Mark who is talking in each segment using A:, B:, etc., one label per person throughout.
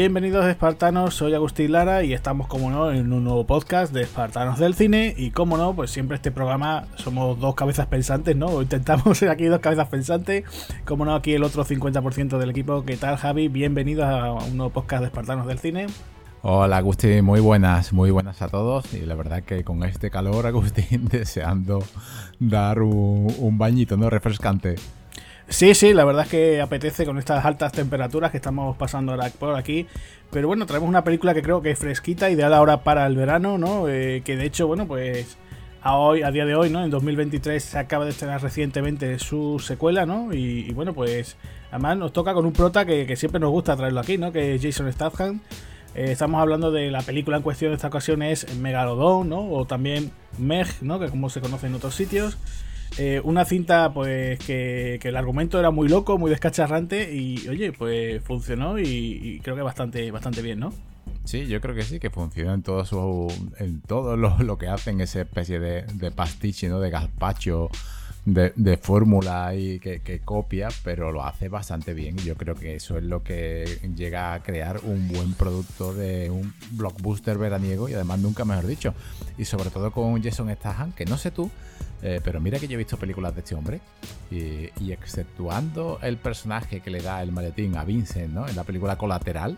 A: Bienvenidos espartanos, soy Agustín Lara y estamos como no en un nuevo podcast de Espartanos del Cine y como no, pues siempre este programa somos dos cabezas pensantes, ¿no? Intentamos ser aquí dos cabezas pensantes, como no aquí el otro 50% del equipo. ¿Qué tal Javi? Bienvenidos a un nuevo podcast de Espartanos del Cine.
B: Hola Agustín, muy buenas, muy buenas a todos y la verdad que con este calor Agustín deseando dar un, un bañito, ¿no? Refrescante.
A: Sí, sí, la verdad es que apetece con estas altas temperaturas que estamos pasando ahora por aquí. Pero bueno, traemos una película que creo que es fresquita, ideal ahora para el verano, ¿no? Eh, que de hecho, bueno, pues a hoy, a día de hoy, ¿no? En 2023 se acaba de estrenar recientemente su secuela, ¿no? Y, bueno, pues además nos toca con un prota que, siempre nos gusta traerlo aquí, ¿no? Que es Jason Statham. Eh, estamos hablando de la película en cuestión de esta ocasión es Megalodon, ¿no? O también Meg, ¿no? Que como se conoce en otros sitios. Eh, una cinta, pues, que, el argumento era muy loco, muy descacharrante y, oye, pues funcionó y, creo que bastante, bastante bien, ¿no?
B: Sí, yo creo que sí, que funciona en todo su, en todo lo, que hacen, esa especie de, de pastiche, ¿no? De gazpacho, de, fórmula y que, copia, pero lo hace bastante bien. Y yo creo que eso es lo que llega a crear un buen producto de un blockbuster veraniego y además nunca mejor dicho. Y sobre todo con Jason Statham, que no sé tú, eh, pero mira que yo he visto películas de este hombre y, exceptuando el personaje que le da el maletín a Vincent, ¿no? En la película Colateral,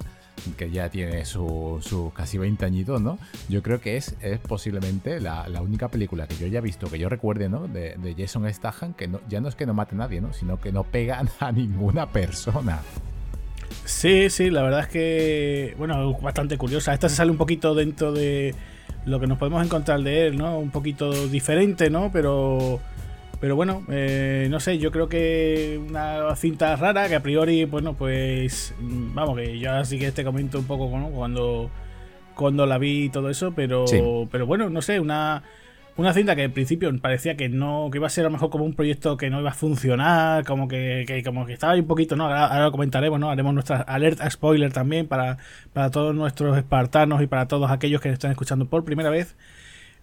B: que ya tiene sus su casi 20 añitos, ¿no? Yo creo que es, es posiblemente la, única película que yo haya visto, que yo recuerde, ¿no? De, Jason Statham, que no, ya no es que no mate a nadie, ¿no? Sino que no pega a ninguna persona.
A: Sí, sí, la verdad es que, bueno, bastante curiosa. Esta se sale un poquito dentro de lo que nos podemos encontrar de él, ¿no? Un poquito diferente, ¿no? Pero, pero bueno, eh, no sé, yo creo que una cinta rara que a priori, bueno, pues, vamos, que yo así que te comento un poco ¿no? cuando, cuando la vi y todo eso, pero, pero bueno, no sé, una una cinta que en principio parecía que no que iba a ser a lo mejor como un proyecto que no iba a funcionar como que, como que estaba ahí un poquito no ahora, lo comentaremos no haremos nuestra alerta spoiler también para, para todos nuestros espartanos y para todos aquellos que están escuchando por primera vez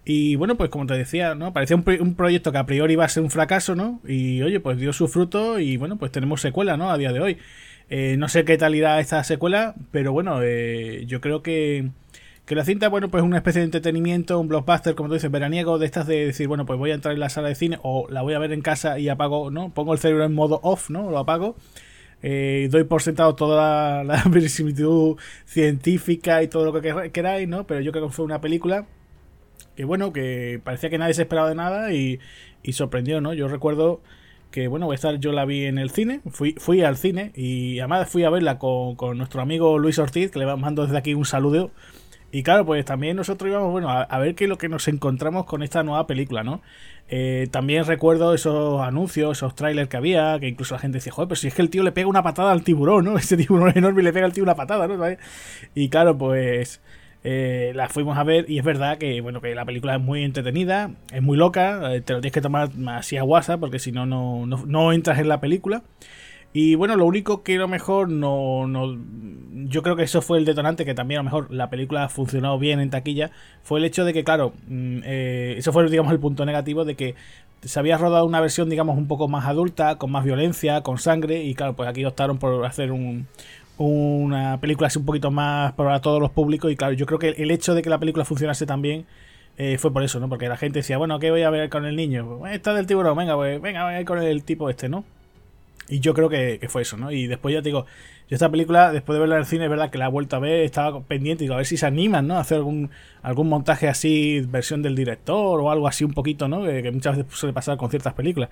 A: y bueno pues como te decía no parecía un, proyecto que a priori iba a ser un fracaso no y oye pues dio su fruto y bueno pues tenemos secuela no a día de hoy eh, no sé qué tal irá esta secuela pero bueno eh, yo creo que que la cinta, bueno, pues es una especie de entretenimiento, un blockbuster, como tú dices, veraniego, de estas de decir, bueno, pues voy a entrar en la sala de cine o la voy a ver en casa y apago, ¿no? Pongo el cerebro en modo off, ¿no? Lo apago. Eh, doy por sentado toda la, verisimilitud científica y todo lo que queráis, ¿no? Pero yo creo que fue una película que, bueno, que parecía que nadie se esperaba de nada y, y sorprendió, ¿no? Yo recuerdo que bueno, a estar, yo la vi en el cine, fui, fui al cine y además fui a verla con, con nuestro amigo Luis Ortiz, que le mando desde aquí un saludo y claro, pues también nosotros íbamos, bueno, a, ver qué es lo que nos encontramos con esta nueva película, ¿no? Eh, también recuerdo esos anuncios, esos trailers que había, que incluso la gente decía, joder, pero si es que el tío le pega una patada al tiburón, ¿no? Ese tiburón enorme le pega al tío una patada, ¿no? Y claro, pues eh, la fuimos a ver y es verdad que, bueno, que la película es muy entretenida, es muy loca, eh, te lo tienes que tomar así a WhatsApp porque si no, no, no entras en la película. Y bueno, lo único que a lo mejor no, no, Yo creo que eso fue el detonante, que también a lo mejor la película ha funcionado bien en taquilla. Fue el hecho de que, claro, mm, eh, eso fue, digamos, el punto negativo de que se había rodado una versión, digamos, un poco más adulta, con más violencia, con sangre. Y claro, pues aquí optaron por hacer un, una película así un poquito más para todos los públicos. Y claro, yo creo que el hecho de que la película funcionase también. Eh, fue por eso, ¿no? Porque la gente decía, bueno, ¿qué voy a ver con el niño? Pues, está del tiburón, venga, pues, venga, voy a ver con el tipo este, ¿no? Y yo creo que, fue eso, ¿no? Y después ya te digo, yo esta película, después de verla en el cine, es verdad que la he vuelto a ver, estaba pendiente, digo, a ver si se animan, ¿no? A hacer algún, algún montaje así, versión del director o algo así un poquito, ¿no? Que, muchas veces suele pasar con ciertas películas.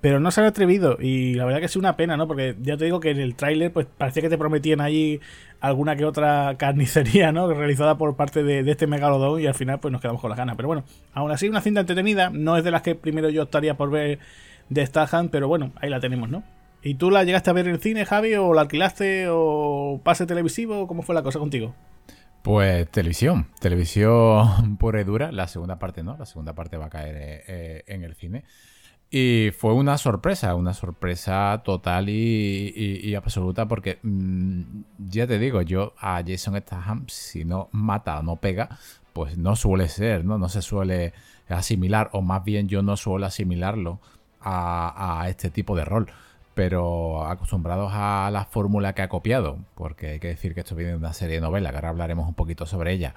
A: Pero no se han atrevido y la verdad que es una pena, ¿no? Porque ya te digo que en el tráiler pues parecía que te prometían allí alguna que otra carnicería, ¿no? Realizada por parte de, este megalodón y al final pues nos quedamos con las ganas. Pero bueno, aún así una cinta entretenida, no es de las que primero yo estaría por ver de Stahan, pero bueno, ahí la tenemos, ¿no? ¿Y tú la llegaste a ver en el cine, Javi, o la alquilaste, o pase televisivo? ¿Cómo fue la cosa contigo?
B: Pues televisión, televisión pura y dura. La segunda parte no, la segunda parte va a caer eh, eh, en el cine. Y fue una sorpresa, una sorpresa total y, absoluta porque mm, ya te digo, yo a Jason Statham, si no mata o no pega, pues no suele ser, ¿no? No se suele asimilar, o más bien yo no suelo asimilarlo a, a este tipo de rol. Pero acostumbrados a la fórmula que ha copiado, porque hay que decir que esto viene de una serie de novelas, que ahora hablaremos un poquito sobre ella,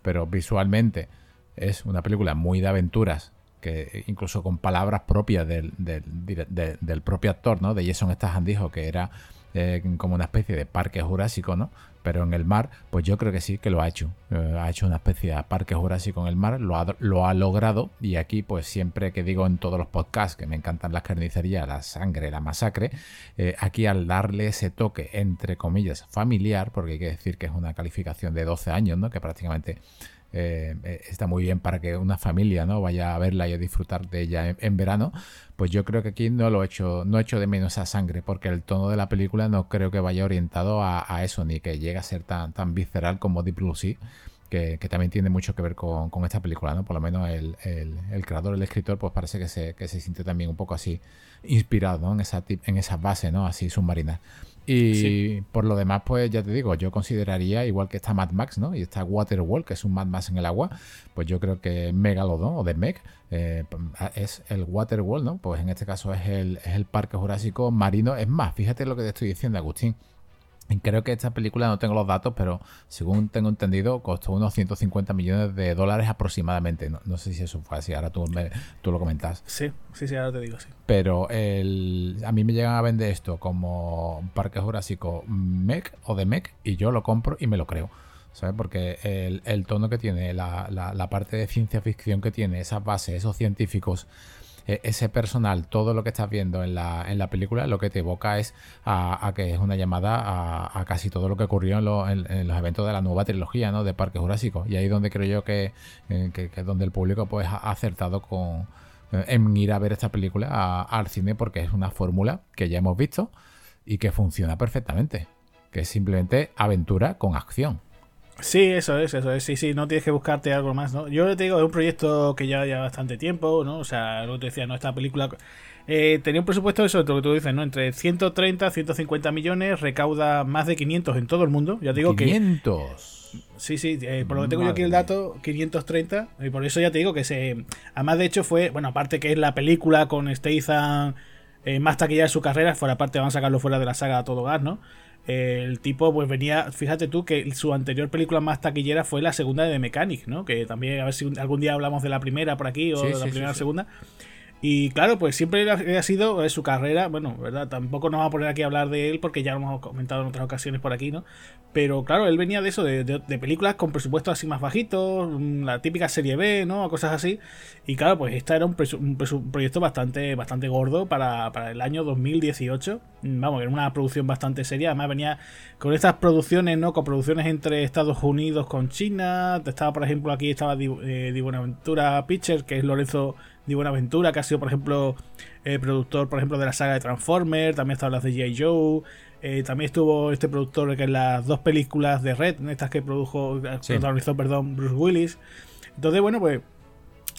B: pero visualmente es una película muy de aventuras, que incluso con palabras propias del, propio actor, ¿no? De Jason Statham dijo que era eh, como una especie de parque jurásico, ¿no? Pero en el mar, pues yo creo que sí que lo ha hecho. Eh, ha hecho una especie de parque jurásico en el mar, lo ha, lo ha logrado. Y aquí, pues siempre que digo en todos los podcasts que me encantan las carnicerías, la sangre, la masacre, eh, aquí al darle ese toque, entre comillas, familiar, porque hay que decir que es una calificación de 12 años, ¿no? Que prácticamente eh, eh, está muy bien para que una familia no vaya a verla y a disfrutar de ella en, verano, pues yo creo que aquí no lo he hecho, no he hecho de menos a sangre, porque el tono de la película no creo que vaya orientado a, eso, ni que llegue a ser tan, tan visceral como Deep Blue Sea. Que, también tiene mucho que ver con, esta película, ¿no? Por lo menos el, creador, el escritor, pues parece que se, que se siente también un poco así inspirado, En esa, en esa base, ¿no? Así submarina. Y por lo demás, pues ya te digo, yo consideraría, igual que está Mad Max, ¿no? Y está Waterworld, que es un Mad Max en el agua, pues yo creo que Megalodon o The Meg eh, es el Waterworld, ¿no? Pues en este caso es el, es el Parque Jurásico Marino. Es más, fíjate lo que te estoy diciendo, Agustín. Creo que esta película, no tengo los datos, pero según tengo entendido, costó unos 150 millones de dólares aproximadamente. No, sé si eso fue así, ahora tú, tú lo comentas.
A: Sí, sí, sí, ahora te digo, sí.
B: Pero el, a mí me llegan a vender esto como Parque Jurásico MEC o de MEC y yo lo compro y me lo creo. ¿Sabes? Porque el, el tono que tiene, la, la, la parte de ciencia ficción que tiene, esas bases, esos científicos ese personal, todo lo que estás viendo en la, en la película, lo que te evoca es a, que es una llamada a, casi todo lo que ocurrió en, los eventos de la nueva trilogía ¿no? de Parque Jurásico. Y ahí donde creo yo que, eh, que, es donde el público pues, ha acertado con, eh, en ir a ver esta película al cine porque es una fórmula que ya hemos visto y que funciona perfectamente. Que es simplemente aventura con acción.
A: Sí, eso es, eso es. Sí, sí, no tienes que buscarte algo más, ¿no? Yo te digo, es un proyecto que ya lleva bastante tiempo, ¿no? O sea, lo que te decía, ¿no? Esta película eh, tenía un presupuesto, eso es lo que tú dices, ¿no? Entre 130 150 millones, recauda más de 500 en todo el mundo. Ya te digo
B: 500.
A: que. Sí, sí, eh, por lo que tengo yo aquí el dato, 530. Y por eso ya te digo que se. Además, de hecho, fue. Bueno, aparte que es la película con Statham eh, más taquilla de su carrera, fuera parte van a sacarlo fuera de la saga a todo gas, ¿no? El tipo pues venía, fíjate tú que su anterior película más taquillera fue la segunda de Mechanic, ¿no? Que también a ver si algún día hablamos de la primera por aquí o de la primera o segunda. Y claro, pues siempre ha sido eh, su carrera, bueno, ¿verdad? Tampoco nos vamos a poner aquí a hablar de él porque ya lo hemos comentado en otras ocasiones por aquí, ¿no? Pero claro, él venía de eso, de, películas con presupuestos así más bajitos, mm, la típica serie B, ¿no? Cosas así. Y claro, pues esta era un, proyecto bastante, bastante gordo para, para, el año 2018. Mm, vamos, era una producción bastante seria. Además venía con estas producciones, ¿no? Con producciones entre Estados Unidos con China. Estaba, por ejemplo, aquí estaba Di, eh, Buenaventura Pictures, que es Lorenzo Di Buenaventura, que ha sido, por ejemplo, eh, productor, por ejemplo, de la saga de Transformers, también estaba las de J. Joe, eh, también estuvo este productor que en las dos películas de Red, en estas que produjo, protagonizó, perdón, Bruce Willis. Entonces, bueno, pues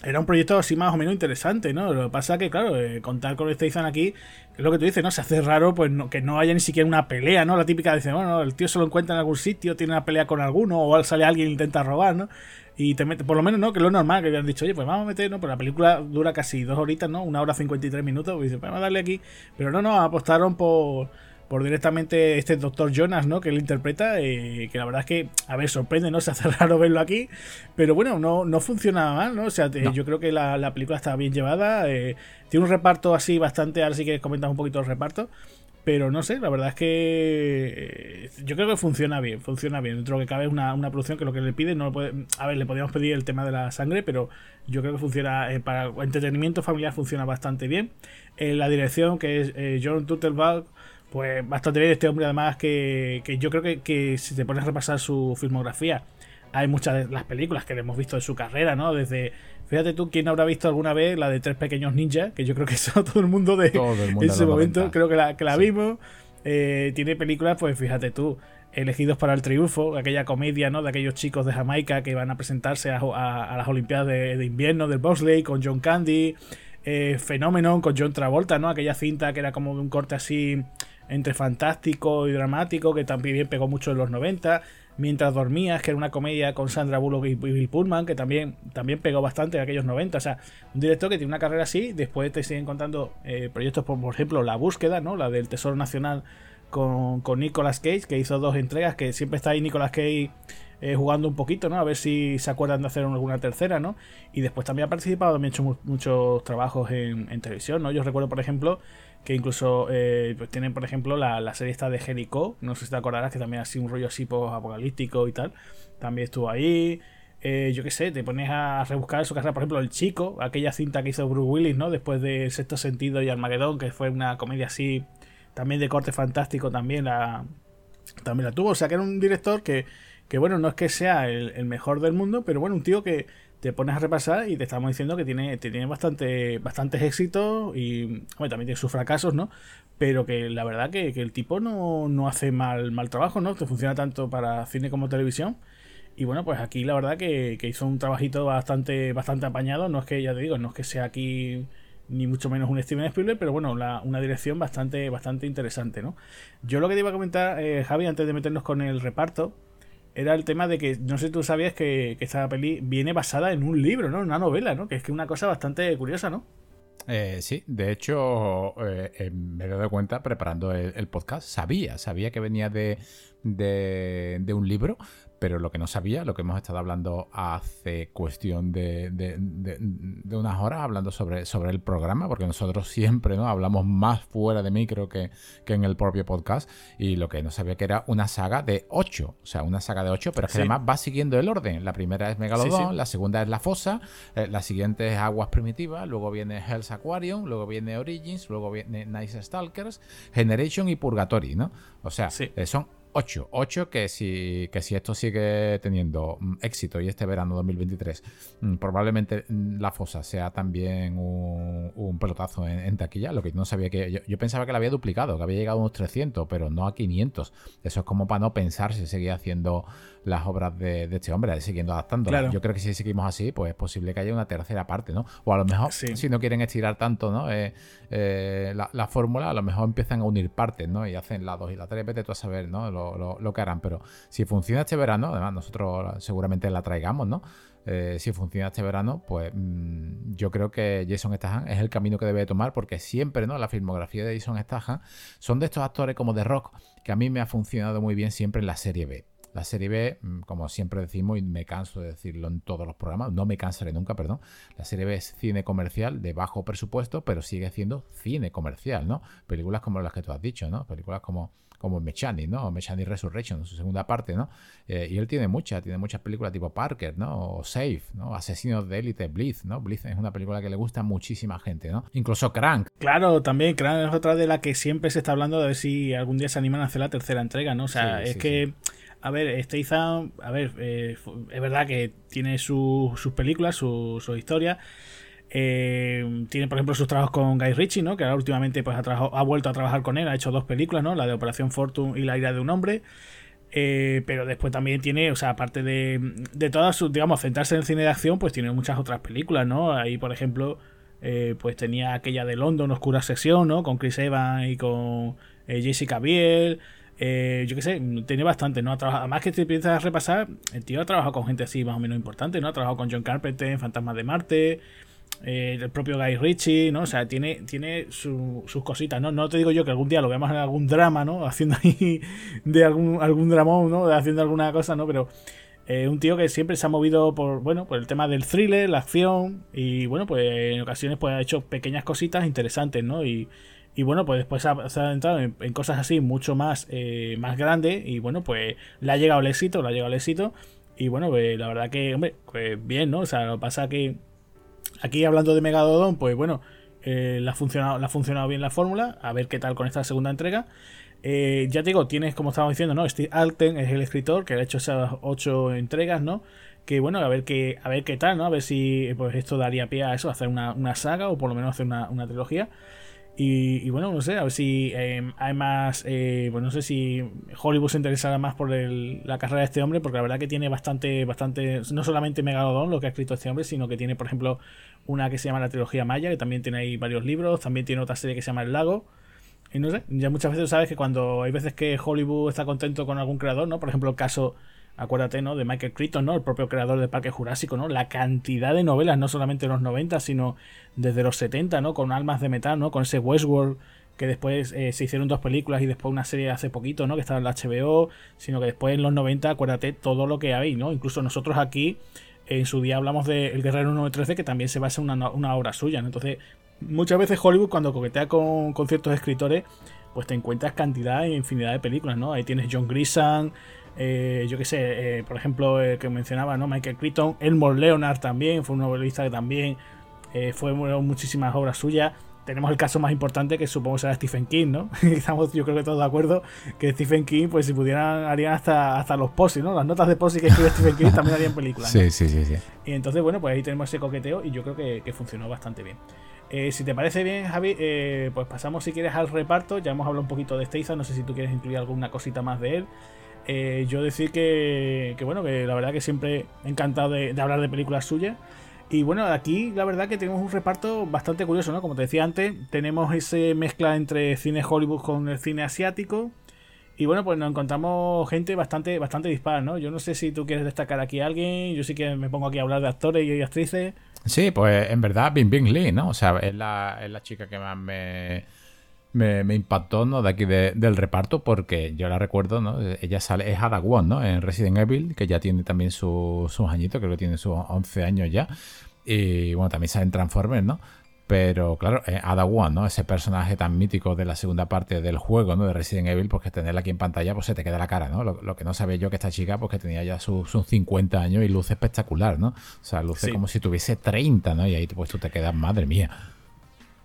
A: era un proyecto así más o menos interesante, ¿no? Lo que pasa es que, claro, eh, contar con este Ethan aquí, es lo que tú dices, ¿no? Se hace raro pues que no haya ni siquiera una pelea, ¿no? La típica dice, bueno, el tío se lo encuentra en algún sitio, tiene una pelea con alguno, o sale alguien e intenta robar, ¿no? Y te mete, por lo menos, ¿no? Que lo normal, que habían dicho, oye, pues vamos a meter, ¿no? Pero la película dura casi dos horitas, ¿no? Una hora cincuenta y tres minutos. Y dice, pues vamos a darle aquí. Pero no, no, apostaron por, por directamente este doctor Jonas, ¿no? Que él interpreta, eh, que la verdad es que, a ver, sorprende, ¿no? Se hace raro verlo aquí, pero bueno, no, no funciona mal, ¿no? O sea, yo creo que la, película está bien llevada, eh, tiene un reparto así bastante, ahora sí que comentas un poquito el reparto, pero no sé, la verdad es que eh, yo creo que funciona bien, funciona bien. Dentro de lo que cabe es una, producción que lo que le pide, no puede, a ver, le podríamos pedir el tema de la sangre, pero yo creo que funciona, eh, para entretenimiento familiar funciona bastante bien. Eh, la dirección, que es John Tuttlebach, pues bastante bien. Este hombre además que, que yo creo que, que si te pones a repasar su filmografía, hay muchas de las películas que hemos visto de su carrera, ¿no? Desde Fíjate tú, ¿quién habrá visto alguna vez la de Tres Pequeños Ninjas? Que yo creo que eso todo el mundo de ese momento, creo que la, que la vimos. Eh, tiene películas, pues fíjate tú, elegidos para el triunfo, aquella comedia, ¿no? De aquellos chicos de Jamaica que van a presentarse a, las Olimpiadas de, invierno del Bosley con John Candy. Eh, Fenómeno con John Travolta, ¿no? Aquella cinta que era como de un corte así entre fantástico y dramático, que también pegó mucho en los 90. Mientras dormías, que era una comedia con Sandra Bullock y Bill Pullman, que también, también pegó bastante en aquellos 90. O sea, un director que tiene una carrera así, después te siguen contando eh, proyectos por, por ejemplo, La Búsqueda, ¿no? La del Tesoro Nacional con, con Nicolas Cage, que hizo dos entregas, que siempre está ahí Nicolas Cage eh, jugando un poquito, ¿no? A ver si se acuerdan de hacer alguna tercera, ¿no? Y después también ha participado, también ha hecho muchos trabajos en, televisión, ¿no? Yo recuerdo, por ejemplo, que incluso eh, pues tienen, por ejemplo, la, la, serie esta de Jericho, no sé si te acordarás, que también ha sido un rollo así apocalíptico y tal, también estuvo ahí. Eh, yo qué sé, te pones a rebuscar su carrera, por ejemplo, El Chico, aquella cinta que hizo Bruce Willis, ¿no? Después de Sexto Sentido y Armagedón, que fue una comedia así, también de corte fantástico, también la, también la tuvo. O sea, que era un director que, que bueno, no es que sea el, el mejor del mundo, pero bueno, un tío que te pones a repasar y te estamos diciendo que tiene, tiene bastante, bastantes éxitos y también tiene sus fracasos, ¿no? Pero que la verdad que, que el tipo no, no, hace mal, mal trabajo, ¿no? Que funciona tanto para cine como televisión. Y bueno, pues aquí la verdad que, que, hizo un trabajito bastante, bastante apañado. No es que, ya te digo, no es que sea aquí ni mucho menos un Steven Spielberg, pero bueno, una dirección bastante, bastante interesante, ¿no? Yo lo que te iba a comentar, eh, Javi, antes de meternos con el reparto, era el tema de que, no sé si tú sabías que, esta peli viene basada en un libro, ¿no? Una novela, ¿no? Que es que una cosa bastante curiosa, ¿no?
B: Eh, sí, de hecho, eh, me he dado cuenta preparando el, el, podcast, sabía, sabía que venía de, de, de, un libro, pero lo que no sabía, lo que hemos estado hablando hace cuestión de, de, de, unas horas, hablando sobre, sobre el programa, porque nosotros siempre ¿no? hablamos más fuera de micro que, que en el propio podcast, y lo que no sabía que era una saga de 8, o sea, una saga de 8, pero es que sí. además va siguiendo el orden. La primera es Megalodon, sí, sí. la segunda es La Fosa, eh, la siguiente es Aguas Primitivas, luego viene Hell's Aquarium, luego viene Origins, luego viene Nice Stalkers, Generation y Purgatory, ¿no? O sea, eh, son 8. 8 que si, que si esto sigue teniendo mm, éxito y este verano 2023, mm, probablemente mm, la fosa sea también un, un pelotazo en, en, taquilla. Lo que no sabía que. Yo, yo, pensaba que la había duplicado, que había llegado a unos 300, pero no a 500. Eso es como para no pensar si seguía haciendo las obras de, de este hombre, siguiendo adaptando. Claro. Yo creo que si seguimos así, pues es posible que haya una tercera parte, ¿no? O a lo mejor, sí. si no quieren estirar tanto, ¿no? Eh, eh, la, la, fórmula, a lo mejor empiezan a unir partes, ¿no? Y hacen la 2 y la 3, vete tú a saber, ¿no? Lo, lo, que harán. Pero si funciona este verano, además nosotros seguramente la traigamos, ¿no? Eh, si funciona este verano, pues mmm, yo creo que Jason Statham es el camino que debe tomar porque siempre, ¿no? La filmografía de Jason Statham son de estos actores como de rock que a mí me ha funcionado muy bien siempre en la serie B. La serie B, mm, como siempre decimos, y me canso de decirlo en todos los programas, no me cansaré nunca, perdón. La serie B es cine comercial de bajo presupuesto, pero sigue siendo cine comercial, ¿no? Películas como las que tú has dicho, ¿no? Películas como, como Mechani, ¿no? Mechani Resurrection, su segunda parte, ¿no? Eh, y él tiene muchas, tiene muchas películas tipo Parker, ¿no? O Safe, ¿no? Asesinos de élite, Blitz, ¿no? Blitz es una película que le gusta a muchísima gente, ¿no? Incluso Crank.
A: Claro, también Crank es otra de la que siempre se está hablando de ver si algún día se animan a hacer la tercera entrega, ¿no? O sea, sí, es sí, que... Sí a ver, Statham, a ver, eh, es verdad que tiene su, sus películas, su, su historia. Eh, tiene, por ejemplo, sus trabajos con Guy Ritchie, ¿no? Que ahora últimamente pues, ha, vuelto a trabajar con él, ha hecho dos películas, ¿no? La de Operación Fortune y La ira de un hombre. Eh, pero después también tiene, o sea, aparte de, de todas sus, digamos, centrarse en el cine de acción, pues tiene muchas otras películas, ¿no? Ahí, por ejemplo, eh, pues tenía aquella de London, Oscura Sesión, ¿no? Con Chris Evans y con Jessica Biel. Yo qué sé, tiene bastante, ¿no? Ha trabajado, además que te empiezas a repasar, el tío ha trabajado con gente así más o menos importante, ¿no? Ha trabajado con John Carpenter en Fantasmas de Marte, eh, el propio Guy Ritchie, ¿no? O sea, tiene, tiene su, sus cositas, ¿no? No te digo yo que algún día lo veamos en algún drama, ¿no? Haciendo ahí de algún, algún dramón, ¿no? Haciendo alguna cosa, ¿no? Pero eh, un tío que siempre se ha movido por, bueno, por el tema del thriller, la acción y, bueno, pues en ocasiones pues ha hecho pequeñas cositas interesantes, ¿no? Y y bueno, pues después se ha, adentrado en, cosas así mucho más, eh, más grandes. Y bueno, pues le ha llegado el éxito, le ha llegado el éxito. Y bueno, pues la verdad que, hombre, pues bien, ¿no? O sea, lo que pasa que aquí hablando de Megalodon, pues bueno, eh, le, ha funcionado, ha funcionado bien la fórmula. A ver qué tal con esta segunda entrega. Eh, ya te digo, tienes, como estábamos diciendo, ¿no? Steve Alten es el escritor que ha hecho esas ocho entregas, ¿no? Que bueno, a ver qué, a ver qué tal, ¿no? A ver si pues esto daría pie a eso, hacer una, una saga o por lo menos hacer una, una trilogía. Y, y, bueno, no sé, a ver si eh, hay más. Eh, pues no sé si Hollywood se interesará más por el, la carrera de este hombre, porque la verdad que tiene bastante, bastante. No solamente Megalodon lo que ha escrito este hombre, sino que tiene, por ejemplo, una que se llama La Trilogía Maya, que también tiene ahí varios libros. También tiene otra serie que se llama El Lago. Y no sé, ya muchas veces sabes que cuando hay veces que Hollywood está contento con algún creador, ¿no? Por ejemplo, el caso acuérdate, ¿no? De Michael Crichton, ¿no? El propio creador de Parque Jurásico, ¿no? La cantidad de novelas, no solamente de los 90, sino desde los 70, ¿no? Con Almas de Metal, ¿no? Con ese Westworld que después eh, se hicieron dos películas y después una serie hace poquito, ¿no? Que estaba en la HBO, sino que después en los 90, acuérdate todo lo que hay, ¿no? Incluso nosotros aquí en su día hablamos de El Guerrero 913, que también se basa en una, una obra suya, ¿no? Entonces, muchas veces Hollywood cuando coquetea con, con ciertos escritores, pues te encuentras cantidad e infinidad de películas, ¿no? Ahí tienes John Grisham, eh, yo qué sé, eh, por ejemplo, el que mencionaba, ¿no? Michael Crichton, Elmore Leonard también, fue un novelista que también eh, fue muchísimas obras suyas. Tenemos el caso más importante que supongo será Stephen King, ¿no? Estamos yo creo que todos de acuerdo que Stephen King, pues si pudieran, harían hasta, hasta los posis, ¿no? Las notas de posis que escribe Stephen King también harían películas.
B: Sí, sí, sí, sí.
A: Y entonces, bueno, pues ahí tenemos ese coqueteo y yo creo que, que funcionó bastante bien. Eh, si te parece bien, Javi, eh, pues pasamos si quieres al reparto. Ya hemos hablado un poquito de Steiza, no sé si tú quieres incluir alguna cosita más de él. Eh, yo decir que, bueno, que la verdad que siempre encantado de, hablar de películas suyas. Y bueno, aquí la verdad que tenemos un reparto bastante curioso, ¿no? Como te decía antes, tenemos ese mezcla entre cine Hollywood con el cine asiático. Y bueno, pues nos encontramos gente bastante, bastante dispara, ¿no? Yo no sé si tú quieres destacar aquí a alguien, yo sí que me pongo aquí a hablar de actores y actrices.
B: Sí, pues en verdad Bing Bing Lee, ¿no? O sea, es la, es la chica que más me, me, impactó, ¿no? De aquí del reparto, porque yo la recuerdo, ¿no? Ella sale, es Ada Wong, ¿no? En Resident Evil, que ya tiene también sus añitos, creo que tiene sus 11 años ya. Y bueno, también sale en Transformers, ¿no? Pero claro, Ada Wong, ¿no? Ese personaje tan mítico de la segunda parte del juego, ¿no? De Resident Evil, pues que tenerla aquí en pantalla, pues se te queda la cara, ¿no? Lo, que no sabía yo que esta chica, pues que tenía ya sus 50 años y luce espectacular, ¿no? O sea, luce como si tuviese 30, ¿no? Y ahí pues tú te quedas, madre mía.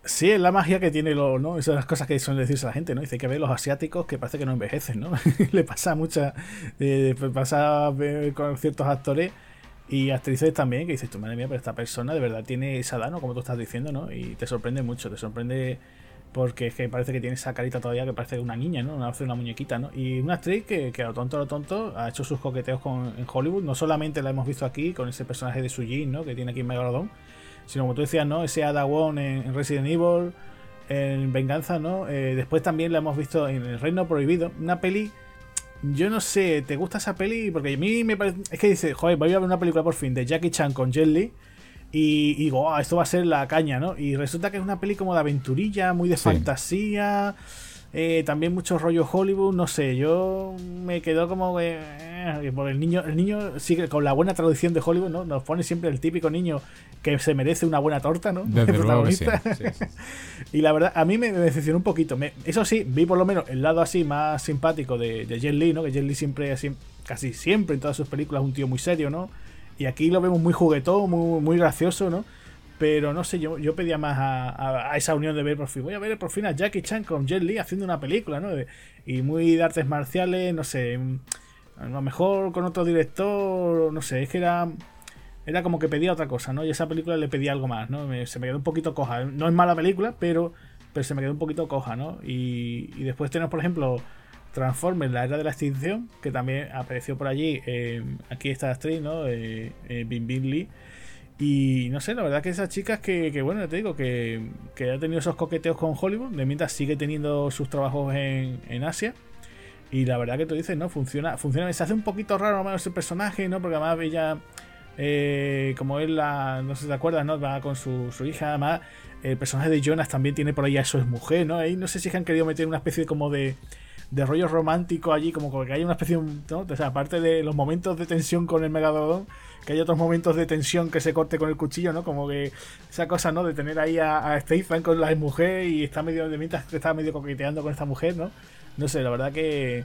A: Sí, es la magia que tiene lo, ¿no? Esas son las cosas que suelen decirse a la gente, ¿no? Dice que ve los asiáticos que parece que no envejecen, ¿no? Le pasa mucha. Eh, pasa con ciertos actores y actrices también, que dices, tu madre mía, pero esta persona de verdad tiene esa edad, ¿no? Como tú estás diciendo, ¿no? Y te sorprende mucho, te sorprende porque es que parece que tiene esa carita todavía que parece una niña, ¿no? Hace una muñequita, ¿no? Y una actriz que, que a lo tonto, a lo tonto, ha hecho sus coqueteos con, en Hollywood. No solamente la hemos visto aquí con ese personaje de Sujin, ¿no? Que tiene aquí en Megalodon, sino como tú decías, ¿no? Ese Ada Wong en, Resident Evil, en Venganza, ¿no? Eh, después también la hemos visto en El Reino Prohibido, una peli yo no sé, ¿te gusta esa peli? Porque a mí me parece. Es que dice, joder, voy a ver una película por fin de Jackie Chan con Jet Li. Y, digo, ah, esto va a ser la caña, ¿no? Y resulta que es una peli como de aventurilla, muy de fantasía. Eh, también mucho rollo Hollywood, no sé, yo me quedo como que eh, por el niño, el niño sigue con la buena traducción de Hollywood, ¿no? Nos pone siempre el típico niño que se merece una buena torta, ¿no? y la verdad, a mí me, decepcionó un poquito. eso sí, vi por lo menos el lado así más simpático de, de Jet Li, ¿no? Que Jet Li siempre, así, casi siempre en todas sus películas es un tío muy serio, ¿no? Y aquí lo vemos muy juguetón, muy, muy gracioso, ¿no? Pero no sé, yo, yo pedía más a, esa unión de ver por fin. Voy a ver por fin a Jackie Chan con Jet Li haciendo una película, ¿no? y muy de artes marciales, no sé. Mm, a lo mejor con otro director, no sé, es que era. Era como que pedía otra cosa, ¿no? Y esa película le pedía algo más, ¿no? se me quedó un poquito coja. No es mala película, pero, pero se me quedó un poquito coja, ¿no? Y, después tenemos, por ejemplo, Transformers, la era de la extinción, que también apareció por allí. Eh, aquí está la actriz, ¿no? Eh, eh Bing Lee y no sé, la verdad que esas chicas que, que bueno, te digo, que, que, ha tenido esos coqueteos con Hollywood, de mientras sigue teniendo sus trabajos en, en Asia. Y la verdad que tú dices, ¿no? Funciona, funciona. Se hace un poquito raro menos ese personaje, ¿no? Porque además ella, eh, como él, la, no sé si te acuerdas, ¿no? Va con su, su hija, además el personaje de Jonas también tiene por ahí a su mujer, ¿no? Ahí no sé si han querido meter una especie como de, de rollo romántico allí, como que hay una especie, ¿no? O sea, aparte de los momentos de tensión con el Megalodón, que hay otros momentos de tensión que se corte con el cuchillo, ¿no? Como que esa cosa, ¿no? De tener ahí a, a con la mujer y está medio de mientras está medio coqueteando con esta mujer, ¿no? No sé, la verdad que,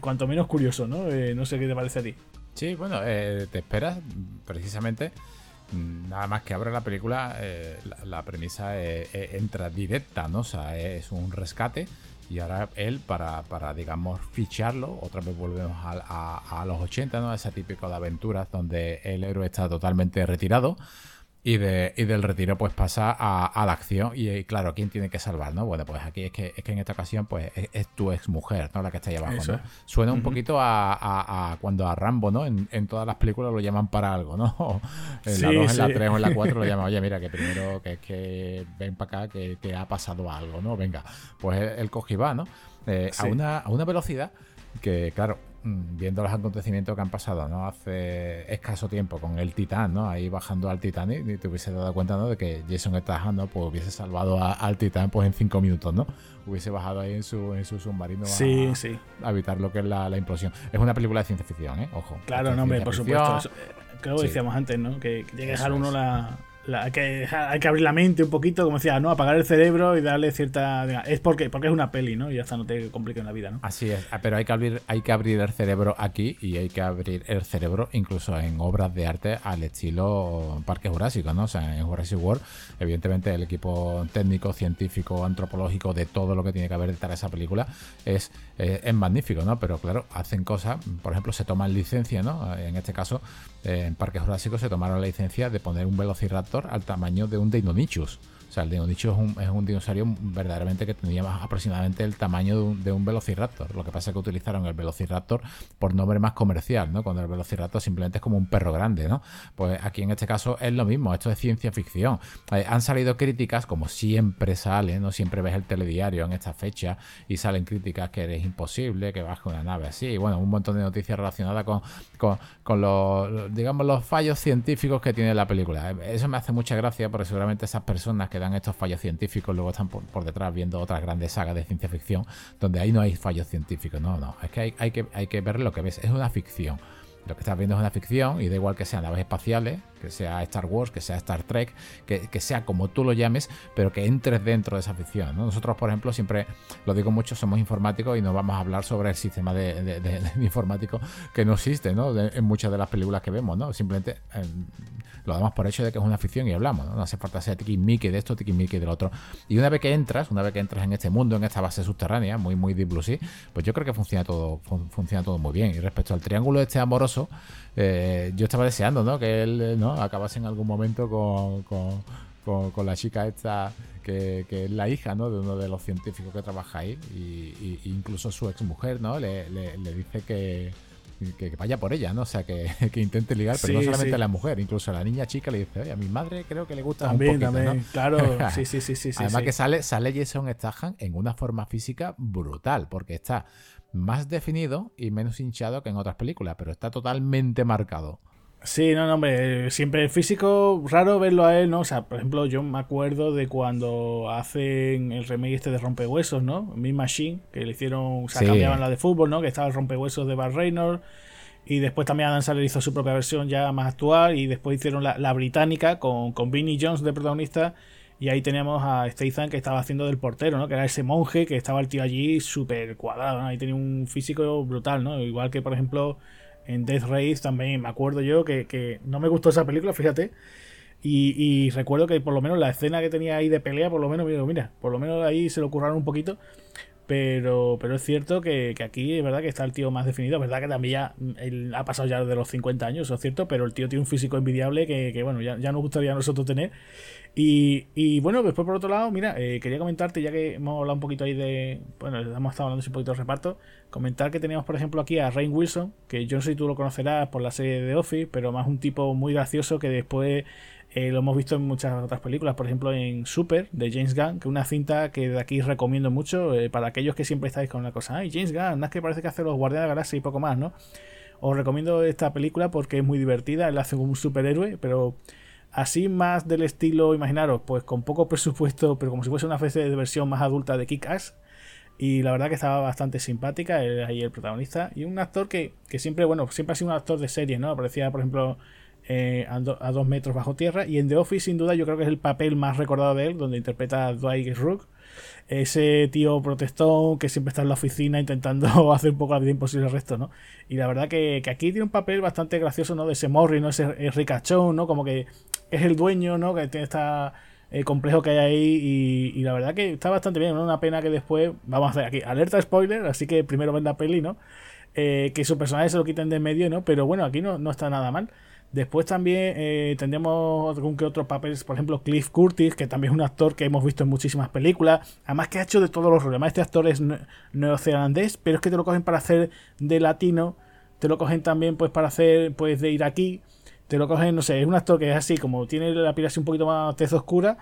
A: cuanto menos curioso, ¿no? Eh, no sé qué te parece a ti.
B: Sí, bueno, eh, te esperas precisamente nada más que abre la película, eh, la, premisa entra directa, ¿no? O sea, es un rescate y ahora él, para, para digamos, ficharlo, otra vez volvemos a, a, los 80, ¿no? Ese típico de aventuras donde el héroe está totalmente retirado y, de, y del retiro pues pasa a, la acción y, claro, ¿quién tiene que salvar? ¿no? Bueno, pues aquí es que, es que en esta ocasión pues es, tu ex mujer, ¿no? La que está ahí abajo, ¿no? Suena un poquito a, cuando a Rambo, ¿no? En, todas las películas lo llaman para algo, ¿no? En la 2, en la 3 o en la 4 lo llaman, oye, mira, que primero que es que ven para acá que te ha pasado algo, ¿no? Venga, pues el, el ¿no? Eh, a, una, a una velocidad que, claro, viendo los acontecimientos que han pasado, ¿no? Hace escaso tiempo con el Titán, ¿no? Ahí bajando al Titanic, y te hubiese dado cuenta, ¿no? De que Jason Statham, ¿no? Pues hubiese salvado al Titán, pues en cinco minutos, ¿no? Hubiese bajado ahí en su, en su submarino
A: sí, a, sí.
B: a evitar lo que es la, implosión. Es una película de ciencia ficción, ¿eh? Ojo.
A: Claro, no, hombre, por supuesto. creo que decíamos antes, ¿no? Que llegue a dejar uno la, hay, que, hay que abrir la mente un poquito, como decía, ¿no? Apagar el cerebro y darle cierta. Es porque, porque es una peli, ¿no? Y ya está, no te compliques la vida, ¿no?
B: Así es, ah, pero hay que abrir, hay que abrir el cerebro aquí y hay que abrir el cerebro incluso en obras de arte al estilo Parque Jurásico, ¿no? O sea, en Jurassic World, evidentemente el equipo técnico, científico, antropológico de todo lo que tiene que haber detrás de esa película es, eh, es magnífico, ¿no? Pero claro, hacen cosas, por ejemplo, se toman licencia, ¿no? En este caso, en Parque Jurásico se tomaron la licencia de poner un velociraptor al tamaño de un Deinonychus. Sea, el Deinonychus es un, es un dinosaurio verdaderamente que tenía más aproximadamente el tamaño de un, Velociraptor. Lo que pasa es que utilizaron el Velociraptor por nombre más comercial, ¿no? Cuando el Velociraptor simplemente es como un perro grande, ¿no? Pues aquí en este caso es lo mismo, esto es ciencia ficción. Eh, han salido críticas, como siempre sale, ¿no? Siempre ves el telediario en esta fecha y salen críticas que eres imposible, que con una nave así. Y bueno, un montón de noticias relacionadas con, con, los, digamos, los fallos científicos que tiene la película. Eso me hace mucha gracia porque seguramente esas personas que dan estos fallos científicos, luego están por, detrás viendo otras grandes sagas de ciencia ficción donde ahí no hay fallos científicos. No, no, es que hay, hay que, hay que ver lo que ves, es una ficción. Lo que estás viendo es una ficción y da igual que sean naves espaciales, que sea Star Wars, que sea Star Trek, que, sea como tú lo llames, pero que entres dentro de esa ficción. Nosotros, por ejemplo, siempre lo digo mucho, somos informáticos y no vamos a hablar sobre el sistema de, informático que no existe ¿no? en muchas de las películas que vemos. ¿no? Simplemente em, lo damos por hecho de que es una ficción y hablamos. No, hace falta ser tiki-miki de esto, tiki-miki del otro. Y una vez que entras, una vez que entras en este mundo, en esta base subterránea, muy, muy Deep Blue Sea, pues yo creo que funciona todo, funciona todo muy bien. Y respecto al triángulo este amoroso, eh, yo estaba deseando ¿no? que él eh, ¿no? acabase en algún momento con, con, la chica esta que, es la hija ¿no? de uno de los científicos que trabaja ahí y, incluso su ex mujer ¿no? le, dice que, que, vaya por ella, ¿no? O sea, que, intente ligar, pero no solamente a la mujer, incluso a la niña chica le dice, oye, a mi madre creo que le gusta un poquito, también,
A: claro, sí, sí, sí, sí.
B: Además que sale, sale Jason Statham en una forma física brutal, porque está más definido y menos hinchado que en otras películas, pero está totalmente marcado.
A: Sí, no, no, hombre, siempre el físico, raro verlo a él, ¿no? O sea, por ejemplo, yo me acuerdo de cuando hacen el remake este de Rompehuesos, ¿no? Mi Machine, que le hicieron, o sea, cambiaban la de fútbol, ¿no? Que estaba el Rompehuesos de Bar Reynolds. Y después también Adam Sandler hizo su propia versión ya más actual. Y después hicieron la, la británica con, con Vinnie Jones de protagonista y ahí teníamos a Statham que estaba haciendo del portero, ¿no? Que era ese monje que estaba el tío allí súper cuadrado, ¿no? Ahí tenía un físico brutal, ¿no? Igual que, por ejemplo, en Death Race también me acuerdo yo que, no me gustó esa película, fíjate. Y, recuerdo que por lo menos la escena que tenía ahí de pelea, por lo menos, mira, mira por lo menos ahí se lo curraron un poquito. Pero, pero es cierto que, aquí es verdad que está el tío más definido. Es verdad que también ya él ha pasado ya de los 50 años, eso es cierto. Pero el tío tiene un físico envidiable que, bueno, ya, ya nos gustaría a nosotros tener. Y, bueno, después por otro lado, mira, eh, quería comentarte, ya que hemos hablado un poquito ahí de. Bueno, hemos estado hablando un poquito de reparto. Comentar que teníamos, por ejemplo, aquí a Rain Wilson, que yo no sé si tú lo conocerás por la serie de Office, pero más un tipo muy gracioso que después eh, lo hemos visto en muchas otras películas, por ejemplo en Super de James Gunn, que es una cinta que de aquí recomiendo mucho eh, para aquellos que siempre estáis con la cosa, ay, James Gunn, es que parece que hace los Guardianes de la Galaxia y poco más, ¿no? Os recomiendo esta película porque es muy divertida, él hace un superhéroe, pero así más del estilo, imaginaros, pues con poco presupuesto, pero como si fuese una especie de versión más adulta de Kick-Ass. Y la verdad que estaba bastante simpática, ahí el protagonista. Y un actor que, que, siempre, bueno, siempre ha sido un actor de serie, ¿no? Aparecía, por ejemplo, eh, a, dos metros bajo tierra. Y en The Office, sin duda, yo creo que es el papel más recordado de él, donde interpreta a Dwight Rook. Ese tío protestón que siempre está en la oficina intentando hacer un poco la vida imposible al resto, ¿no? Y la verdad que, aquí tiene un papel bastante gracioso, ¿no? De ese Morri, ¿no? Ese ricachón, ¿no? Como que es el dueño, ¿no? Que tiene esta el complejo que hay ahí y, la verdad que está bastante bien, ¿no? Una pena que después, vamos a hacer aquí, alerta spoiler, así que primero ven la peli, ¿no? Eh, que su personaje se lo quiten de medio, ¿no? Pero bueno, aquí no, no está nada mal. Después también eh, tendremos algún que otro papel, por ejemplo, Cliff Curtis, que también es un actor que hemos visto en muchísimas películas. Además que ha hecho de todos los roles. Este actor es neozelandés, pero es que te lo cogen para hacer de latino. Te lo cogen también pues para hacer pues de iraquí. Te lo cogen, no sé, es un actor que es así, como tiene la piel así un poquito más tez oscura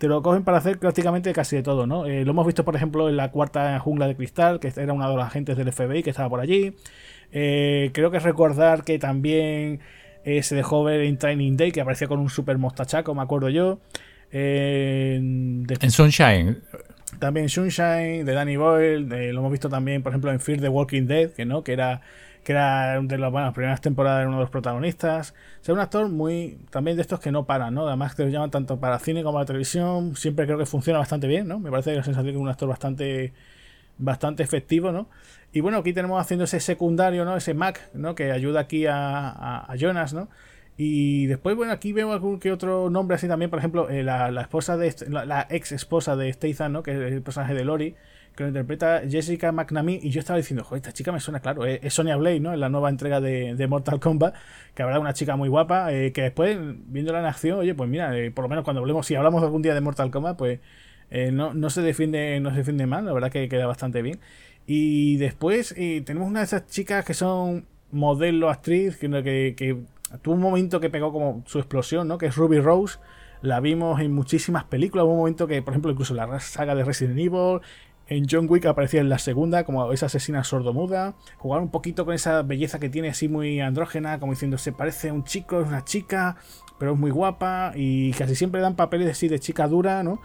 A: te lo cogen para hacer prácticamente casi de todo, ¿no? Eh, lo hemos visto, por ejemplo, en la cuarta jungla de cristal, que era uno de los agentes del FBI que estaba por allí. Eh, creo que recordar que también eh, se dejó ver en Training Day, que aparecía con un super mostachaco, me acuerdo yo.
B: en Sunshine.
A: También Sunshine, de Danny Boyle. lo hemos visto también, por ejemplo, en Fear the Walking Dead, que no, que era que era de las, bueno, primeras temporadas uno de los protagonistas. O sea, un actor muy también de estos que no paran, ¿no? Además que lo llaman tanto para cine como para televisión, siempre creo que funciona bastante bien, ¿no? Me parece que la sensación que es un actor bastante bastante efectivo, ¿no? Y bueno, aquí tenemos haciendo ese secundario, ¿no? Ese Mac, ¿no? Que ayuda aquí a, Jonas, ¿no? Y después, bueno, aquí veo algún que otro nombre así también, por ejemplo, eh, la, esposa de la, ex esposa de Statham, ¿no? Que es el personaje de Lori, que lo interpreta Jessica McNamee. Y yo estaba diciendo, joder, esta chica me suena claro. Es, Sonia Blade, ¿no? En la nueva entrega de, Mortal Kombat. Que habrá una chica muy guapa. Eh, que después, viéndola en acción, oye, pues mira, eh, por lo menos cuando hablemos, si hablamos algún día de Mortal Kombat, pues eh, no, no, se defiende, no se defiende mal. La verdad que queda bastante bien. Y después tenemos una de esas chicas que son modelo, actriz, que tuvo un momento que pegó como su explosión, ¿no? Que es Ruby Rose la vimos en muchísimas películas. Hubo un momento que, por ejemplo, incluso la saga de Resident Evil, en John Wick aparecía en la segunda como esa asesina sordomuda. Jugar un poquito con esa belleza que tiene así muy andrógena, como diciendo se parece a un chico, es una chica, pero es muy guapa. Y casi siempre dan papeles así de chica dura, ¿no?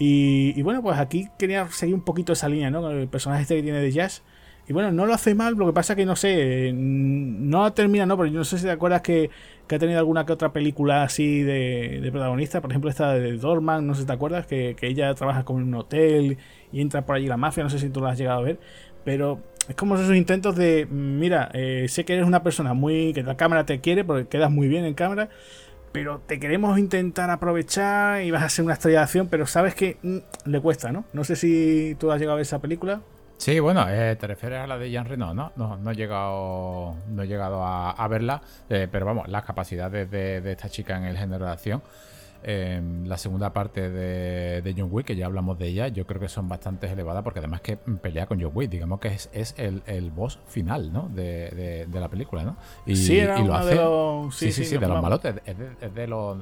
A: Y, bueno, pues aquí quería seguir un poquito esa línea, ¿no? Con el personaje este que tiene de Jazz. Y bueno, no lo hace mal, lo que pasa que no sé, no termina, ¿no? Pero yo no sé si te acuerdas que, ha tenido alguna que otra película así de, protagonista, por ejemplo esta de Dorman, no sé si te acuerdas, que, que ella trabaja como en un hotel y entra por allí la mafia, no sé si tú lo has llegado a ver, pero es como esos intentos de, mira, eh, sé que eres una persona muy, que la cámara te quiere porque quedas muy bien en cámara, pero te queremos intentar aprovechar y vas a ser una estrella de acción, pero sabes que mm, le cuesta, ¿no? No sé si tú has llegado a ver esa película.
B: Sí, bueno, eh, te refieres a la de Jean Reno, ¿no? No, no he llegado, no he llegado a, verla, eh, pero vamos, las capacidades de, de, esta chica en el género de acción la segunda parte de, John Wick, que ya hablamos de ella, yo creo que son bastante elevadas porque además que pelea con John Wick, digamos que es, el, boss final ¿no? de, la película, ¿no?
A: Y, sí, lo hace. De los,
B: sí, sí, sí, de los malotes. Es de, lo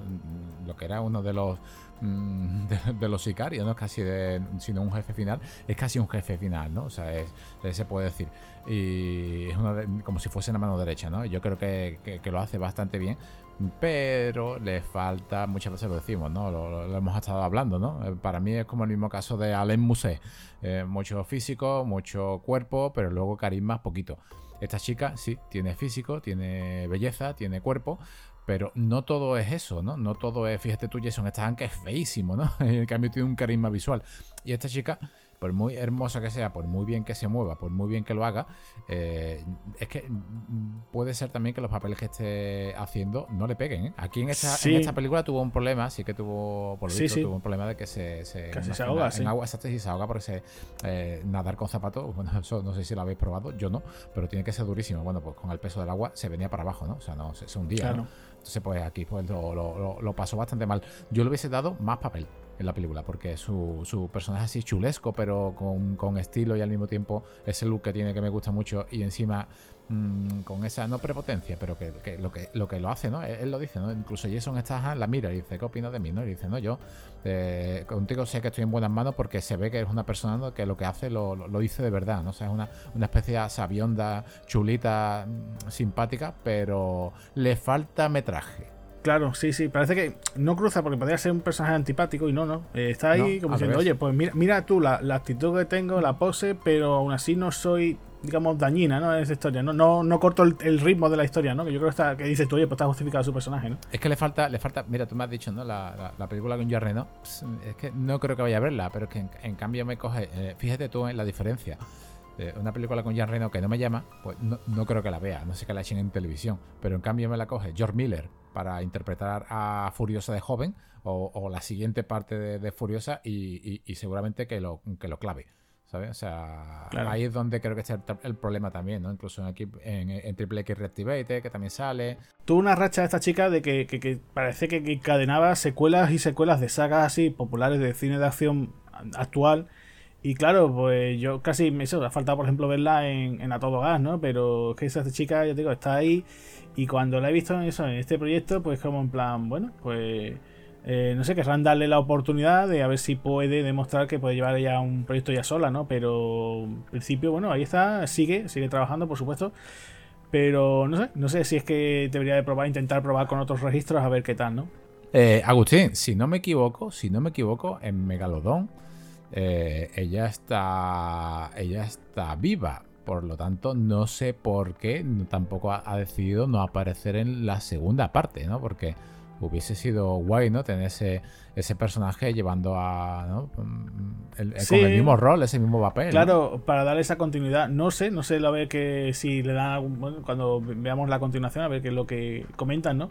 B: que era uno de los mm, de, los sicarios, no es casi de, sino un jefe final, es casi un jefe final, ¿no? O sea, se puede decir. Y es como si fuese la mano derecha, ¿no? Yo creo que, que, lo hace bastante bien pero le falta, muchas veces lo decimos, ¿no? Lo, hemos estado hablando, ¿no? Eh, para mí es como el mismo caso de Alain Musset. Eh, mucho físico, mucho cuerpo, pero luego carisma poquito. Esta chica sí, tiene físico, tiene belleza, tiene cuerpo, pero no todo es eso, ¿no? No todo es, fíjate tú, Jason Statham que es feísimo, ¿no? En cambio tiene un carisma visual. Y esta chica por muy hermosa que sea, por muy bien que se mueva, por muy bien que lo haga, eh, es que puede ser también que los papeles que esté haciendo no le peguen. ¿eh? Aquí en esta, en esta película tuvo un problema, sí que tuvo, por lo visto, tuvo un problema de que se, se,
A: se ahoga.
B: En, agua, exacto, y se ahoga porque eh, nadar con zapatos, bueno, eso no sé si lo habéis probado, yo no, pero tiene que ser durísimo. Bueno, pues con el peso del agua se venía para abajo, ¿no? O sea, no, se, hundía. Entonces, pues aquí pues, lo, lo, lo pasó bastante mal. Yo le hubiese dado más papel en la película, porque su, su personaje así chulesco, pero con, con, estilo y al mismo tiempo ese look que tiene que me gusta mucho y encima mm, con esa, no prepotencia, pero que, lo que lo que lo hace, ¿no? Él, lo dice, ¿no? Incluso Jason está la mira y dice, ¿qué opinas de mí? ¿no? Y dice, no, yo eh, contigo sé que estoy en buenas manos porque se ve que es una persona que lo que hace lo, lo, dice de verdad, ¿no? O es una, una especie de sabionda, chulita, mm, simpática, pero le falta metraje.
A: Claro, sí, sí. Parece que no cruza porque podría ser un personaje antipático y no, no. Eh, está ahí como diciendo, oye, pues mira, mira tú la, actitud que tengo, la pose, pero aún así no soy, digamos, dañina, ¿no? En esa historia. No, no, no corto el, ritmo de la historia, ¿no? Que yo creo que, está, que dices tú, oye, pues está justificado su personaje, ¿no?
B: Es que le falta, le falta, mira, tú me has dicho, ¿no? La, la, película con Jarre, ¿no? Es que no creo que vaya a verla, pero es que en, cambio me coge, eh, fíjate tú en la diferencia. una película con Jan Reno que no me llama, pues no, no, creo que la vea, no sé que la echen en televisión, pero en cambio me la coge George Miller para interpretar a Furiosa de joven o, la siguiente parte de, Furiosa y, seguramente que lo, que lo clave. ¿Sabes? O sea, ahí es donde creo que está el, problema también, ¿no? Incluso en, en, Triple X Reactivate, que también sale.
A: Tuvo una racha esta chica de que, parece que encadenaba secuelas y secuelas de sagas así populares de cine de acción actual. Y claro, pues yo casi me ha faltado, por ejemplo, verla en, A Todo Gas, ¿no? Pero es que esa chica, ya te digo, está ahí y cuando la he visto en eso, en este proyecto, pues como en plan, bueno, pues eh, no sé, querrán darle la oportunidad de a ver si puede demostrar que puede llevar ya un proyecto ya sola, ¿no? Pero en principio, bueno, ahí está, sigue, sigue trabajando, por supuesto. Pero no sé, no sé si es que debería de probar, intentar probar con otros registros a ver qué tal, ¿no?
B: Eh, Agustín, si no me equivoco, si no me equivoco, en Megalodon eh, ella está. Ella está viva. Por lo tanto, no sé por qué tampoco ha, decidido no aparecer en la segunda parte, ¿no? Porque hubiese sido guay, ¿no? Tener ese, ese personaje llevando a. ¿no? Mm, el, Con el mismo rol, ese mismo papel.
A: Claro, para darle esa continuidad. No sé, no sé a ver que si le da. Bueno, cuando veamos la continuación, a ver qué es lo que comentan, ¿no?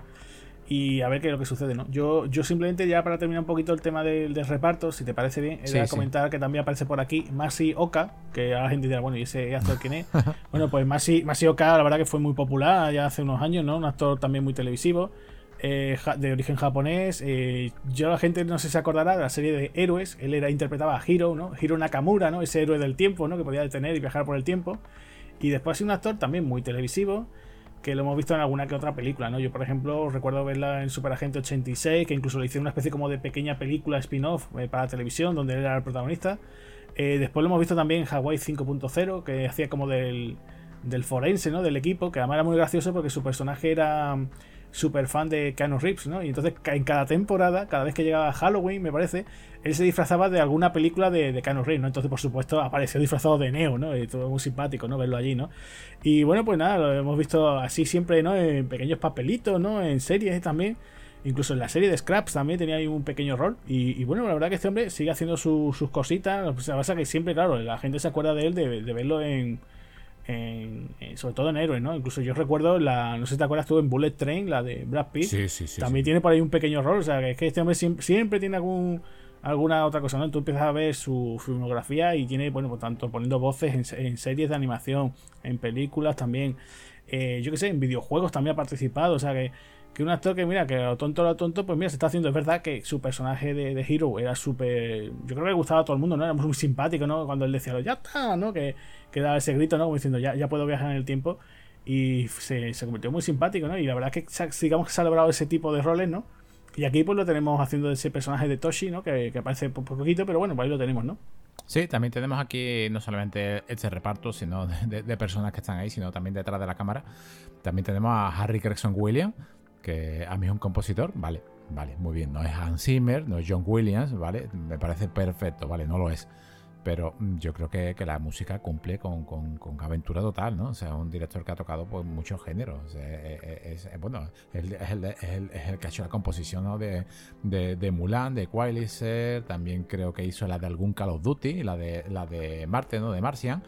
A: Y a ver qué es lo que sucede, ¿no? Yo, yo simplemente, ya para terminar un poquito el tema del, reparto, si te parece bien, voy a comentar que también aparece por aquí Masi Oka, que a la gente dirá, bueno, ¿y ese actor quién es? bueno, pues Masi, Masi Oka, la verdad que fue muy popular ya hace unos años, ¿no? Un actor también muy televisivo. Eh, de origen japonés. Eh, yo la gente no sé si se acordará de la serie de héroes. Él era interpretaba a Hiro, ¿no? Hiro Nakamura, ¿no? Ese héroe del tiempo, ¿no? Que podía detener y viajar por el tiempo. Y después ha sido un actor también muy televisivo. Que lo hemos visto en alguna que otra película, ¿no? Yo, por ejemplo, recuerdo verla en Super Agente 86, que incluso le hicieron una especie como de pequeña película spin-off eh, para televisión, donde él era el protagonista. después lo hemos visto también en Hawaii 5.0, que hacía como del, del forense, ¿no? Del equipo, que además era muy gracioso porque su personaje era súper fan de Keanu Reeves, ¿no? Y entonces en cada temporada, cada vez que llegaba Halloween, me parece, él se disfrazaba de alguna película de, de Keanu Reeves, ¿no? Entonces, por supuesto, apareció disfrazado de Neo, ¿no? Y todo muy simpático, ¿no? Verlo allí, ¿no? Y bueno, pues nada, lo hemos visto así siempre, ¿no? En pequeños papelitos, ¿no? En series también. Incluso en la serie de Scraps también tenía ahí un pequeño rol. Y, bueno, la verdad que este hombre sigue haciendo sus cositas. Lo que que siempre, claro, la gente se acuerda de él de verlo en sobre todo en héroes, ¿no? Incluso yo recuerdo, la, no sé si te acuerdas tú en Bullet Train, la de Brad Pitt.
B: Sí, sí, sí.
A: También tiene por ahí un pequeño rol, o sea, que es que este hombre siempre, tiene algún alguna otra cosa, ¿no? Tú empiezas a ver su filmografía y tiene, bueno, por tanto, poniendo voces en, series de animación, en películas también, eh, yo qué sé, en videojuegos también ha participado, o sea que que un actor que, mira, que lo tonto, lo tonto, pues mira, se está haciendo. Es verdad que su personaje de, de Hero era súper. Yo creo que le gustaba a todo el mundo, ¿no? Era muy simpático, ¿no? Cuando él decía, ya está, ¿no? Que, que daba ese grito, ¿no? Como diciendo, ya, ya puedo viajar en el tiempo. Y se, se convirtió muy simpático, ¿no? Y la verdad es que, digamos que se ha logrado ese tipo de roles, ¿no? Y aquí, pues lo tenemos haciendo ese personaje de Toshi, ¿no? Que, que aparece por poquito, pero bueno, pues ahí lo tenemos, ¿no?
B: Sí, también tenemos aquí no solamente este reparto sino de, de, personas que están ahí, sino también detrás de la cámara. También tenemos a Harry Gregson Williams, que a mí es un compositor, vale, vale, muy bien. No es Hans Zimmer, no es John Williams, vale, me parece perfecto, vale, no lo es. Pero mm, yo creo que, la música cumple con, con, aventura total, ¿no? O sea, un director que ha tocado pues, muchos géneros. E, e, es, bueno, es el, el, que ha hecho la composición de, de, Mulan, de Quiliser, también creo que hizo la de algún Call of Duty, la de, la de Marte, ¿no? De Martian.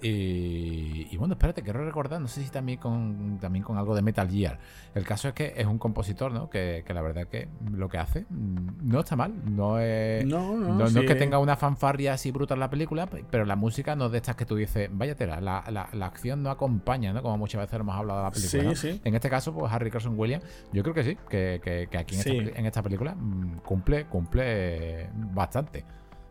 B: Y, bueno, espérate, quiero recordar, no sé si también con, también con algo de Metal Gear. El caso es que es un compositor, ¿no? Que, la verdad que lo que hace mm, no está mal. No es, no, es que tenga una fanfarria así brutal la película, pero la música no es de estas que tú dices, váyatela, la, la, la acción no acompaña, ¿no? Como muchas veces hemos hablado de la película. En este caso, pues Harry Carson Williams, yo creo que sí, que, aquí en esta, en esta película mm, cumple, cumple bastante.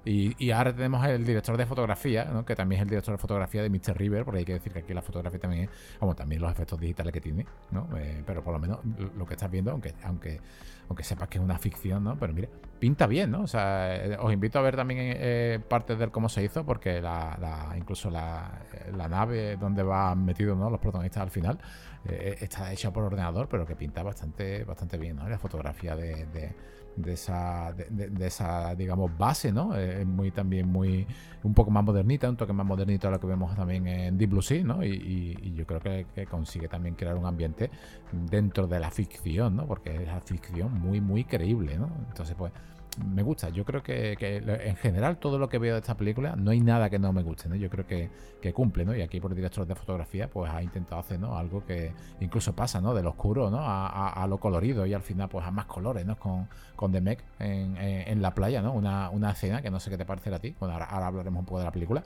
B: Y, ahora tenemos el director de fotografía, que también es el director de fotografía de Mr. River, porque hay que decir que aquí la fotografía también es, como también los efectos digitales que tiene, ¿no? Eh, pero por lo menos lo que estás viendo, aunque, aunque, aunque sepas que es una ficción, ¿no? Pero mire, pinta bien, ¿no? O sea, eh, os invito a ver también eh, parte de cómo se hizo, porque la, incluso la, nave donde van metidos ¿no? los protagonistas al final está hecha por ordenador, pero que pinta bastante, bastante bien, ¿no? La fotografía de esa, de, esa digamos, base, ¿no? Es muy también muy, un poco más modernita, un toque más modernito a lo que vemos también en Deep Blue Sea, ¿no? Y, yo creo que, consigue también crear un ambiente dentro de la ficción, ¿no? Porque es la ficción muy, muy creíble, ¿no? Entonces, pues me gusta. Yo creo que, en general todo lo que veo de esta película no hay nada que no me guste, ¿no? Yo creo que, cumple, ¿no? Y aquí por director de fotografía pues ha intentado hacer. Algo que incluso pasa, ¿no? Del oscuro, ¿no? A, lo colorido y al final pues a más colores, ¿no? Con, con The Meg en, la playa, ¿no? Una, escena que no sé qué te parecerá a ti. Bueno, ahora hablaremos un poco de la película,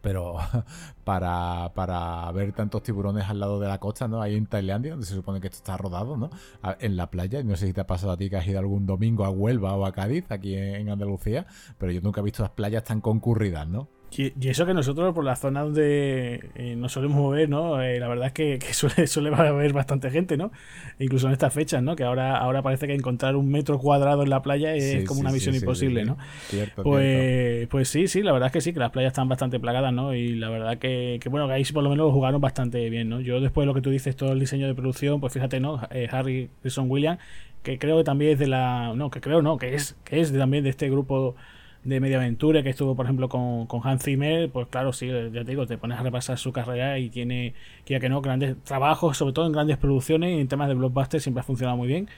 B: pero para, para, ver tantos tiburones al lado de la costa, ¿no? Ahí en Tailandia, donde se supone que esto está rodado, ¿no? En la playa. No sé si te ha pasado a ti que has ido algún domingo a Huelva o a Cádiz, aquí en Andalucía, pero yo nunca he visto las playas tan concurridas, ¿no?
A: Y, eso que nosotros por la zona donde eh, nos solemos mover, ¿no? Eh, la verdad es que, suele, suele haber bastante gente, ¿no? Incluso en estas fechas, ¿no? Que ahora, ahora parece que encontrar un metro cuadrado en la playa es como una misión imposible, ¿no? pues, pues sí, sí, la verdad es que sí, que las playas están bastante plagadas, ¿no? Y la verdad que, que bueno, que ahí por lo menos lo jugaron bastante bien, ¿no? Yo después de lo que tú dices, todo el diseño de producción, pues fíjate, ¿no? Eh, Harry Wilson Williams, que creo que también es de la... No, que creo no, que es, que es también de este grupo de Media Aventura, que estuvo, por ejemplo, con, con Hans Zimmer, pues claro, sí, ya te digo, te pones a repasar su carrera y tiene, que ya que no, grandes trabajos, sobre todo en grandes producciones y en temas de blockbuster siempre ha funcionado muy bien.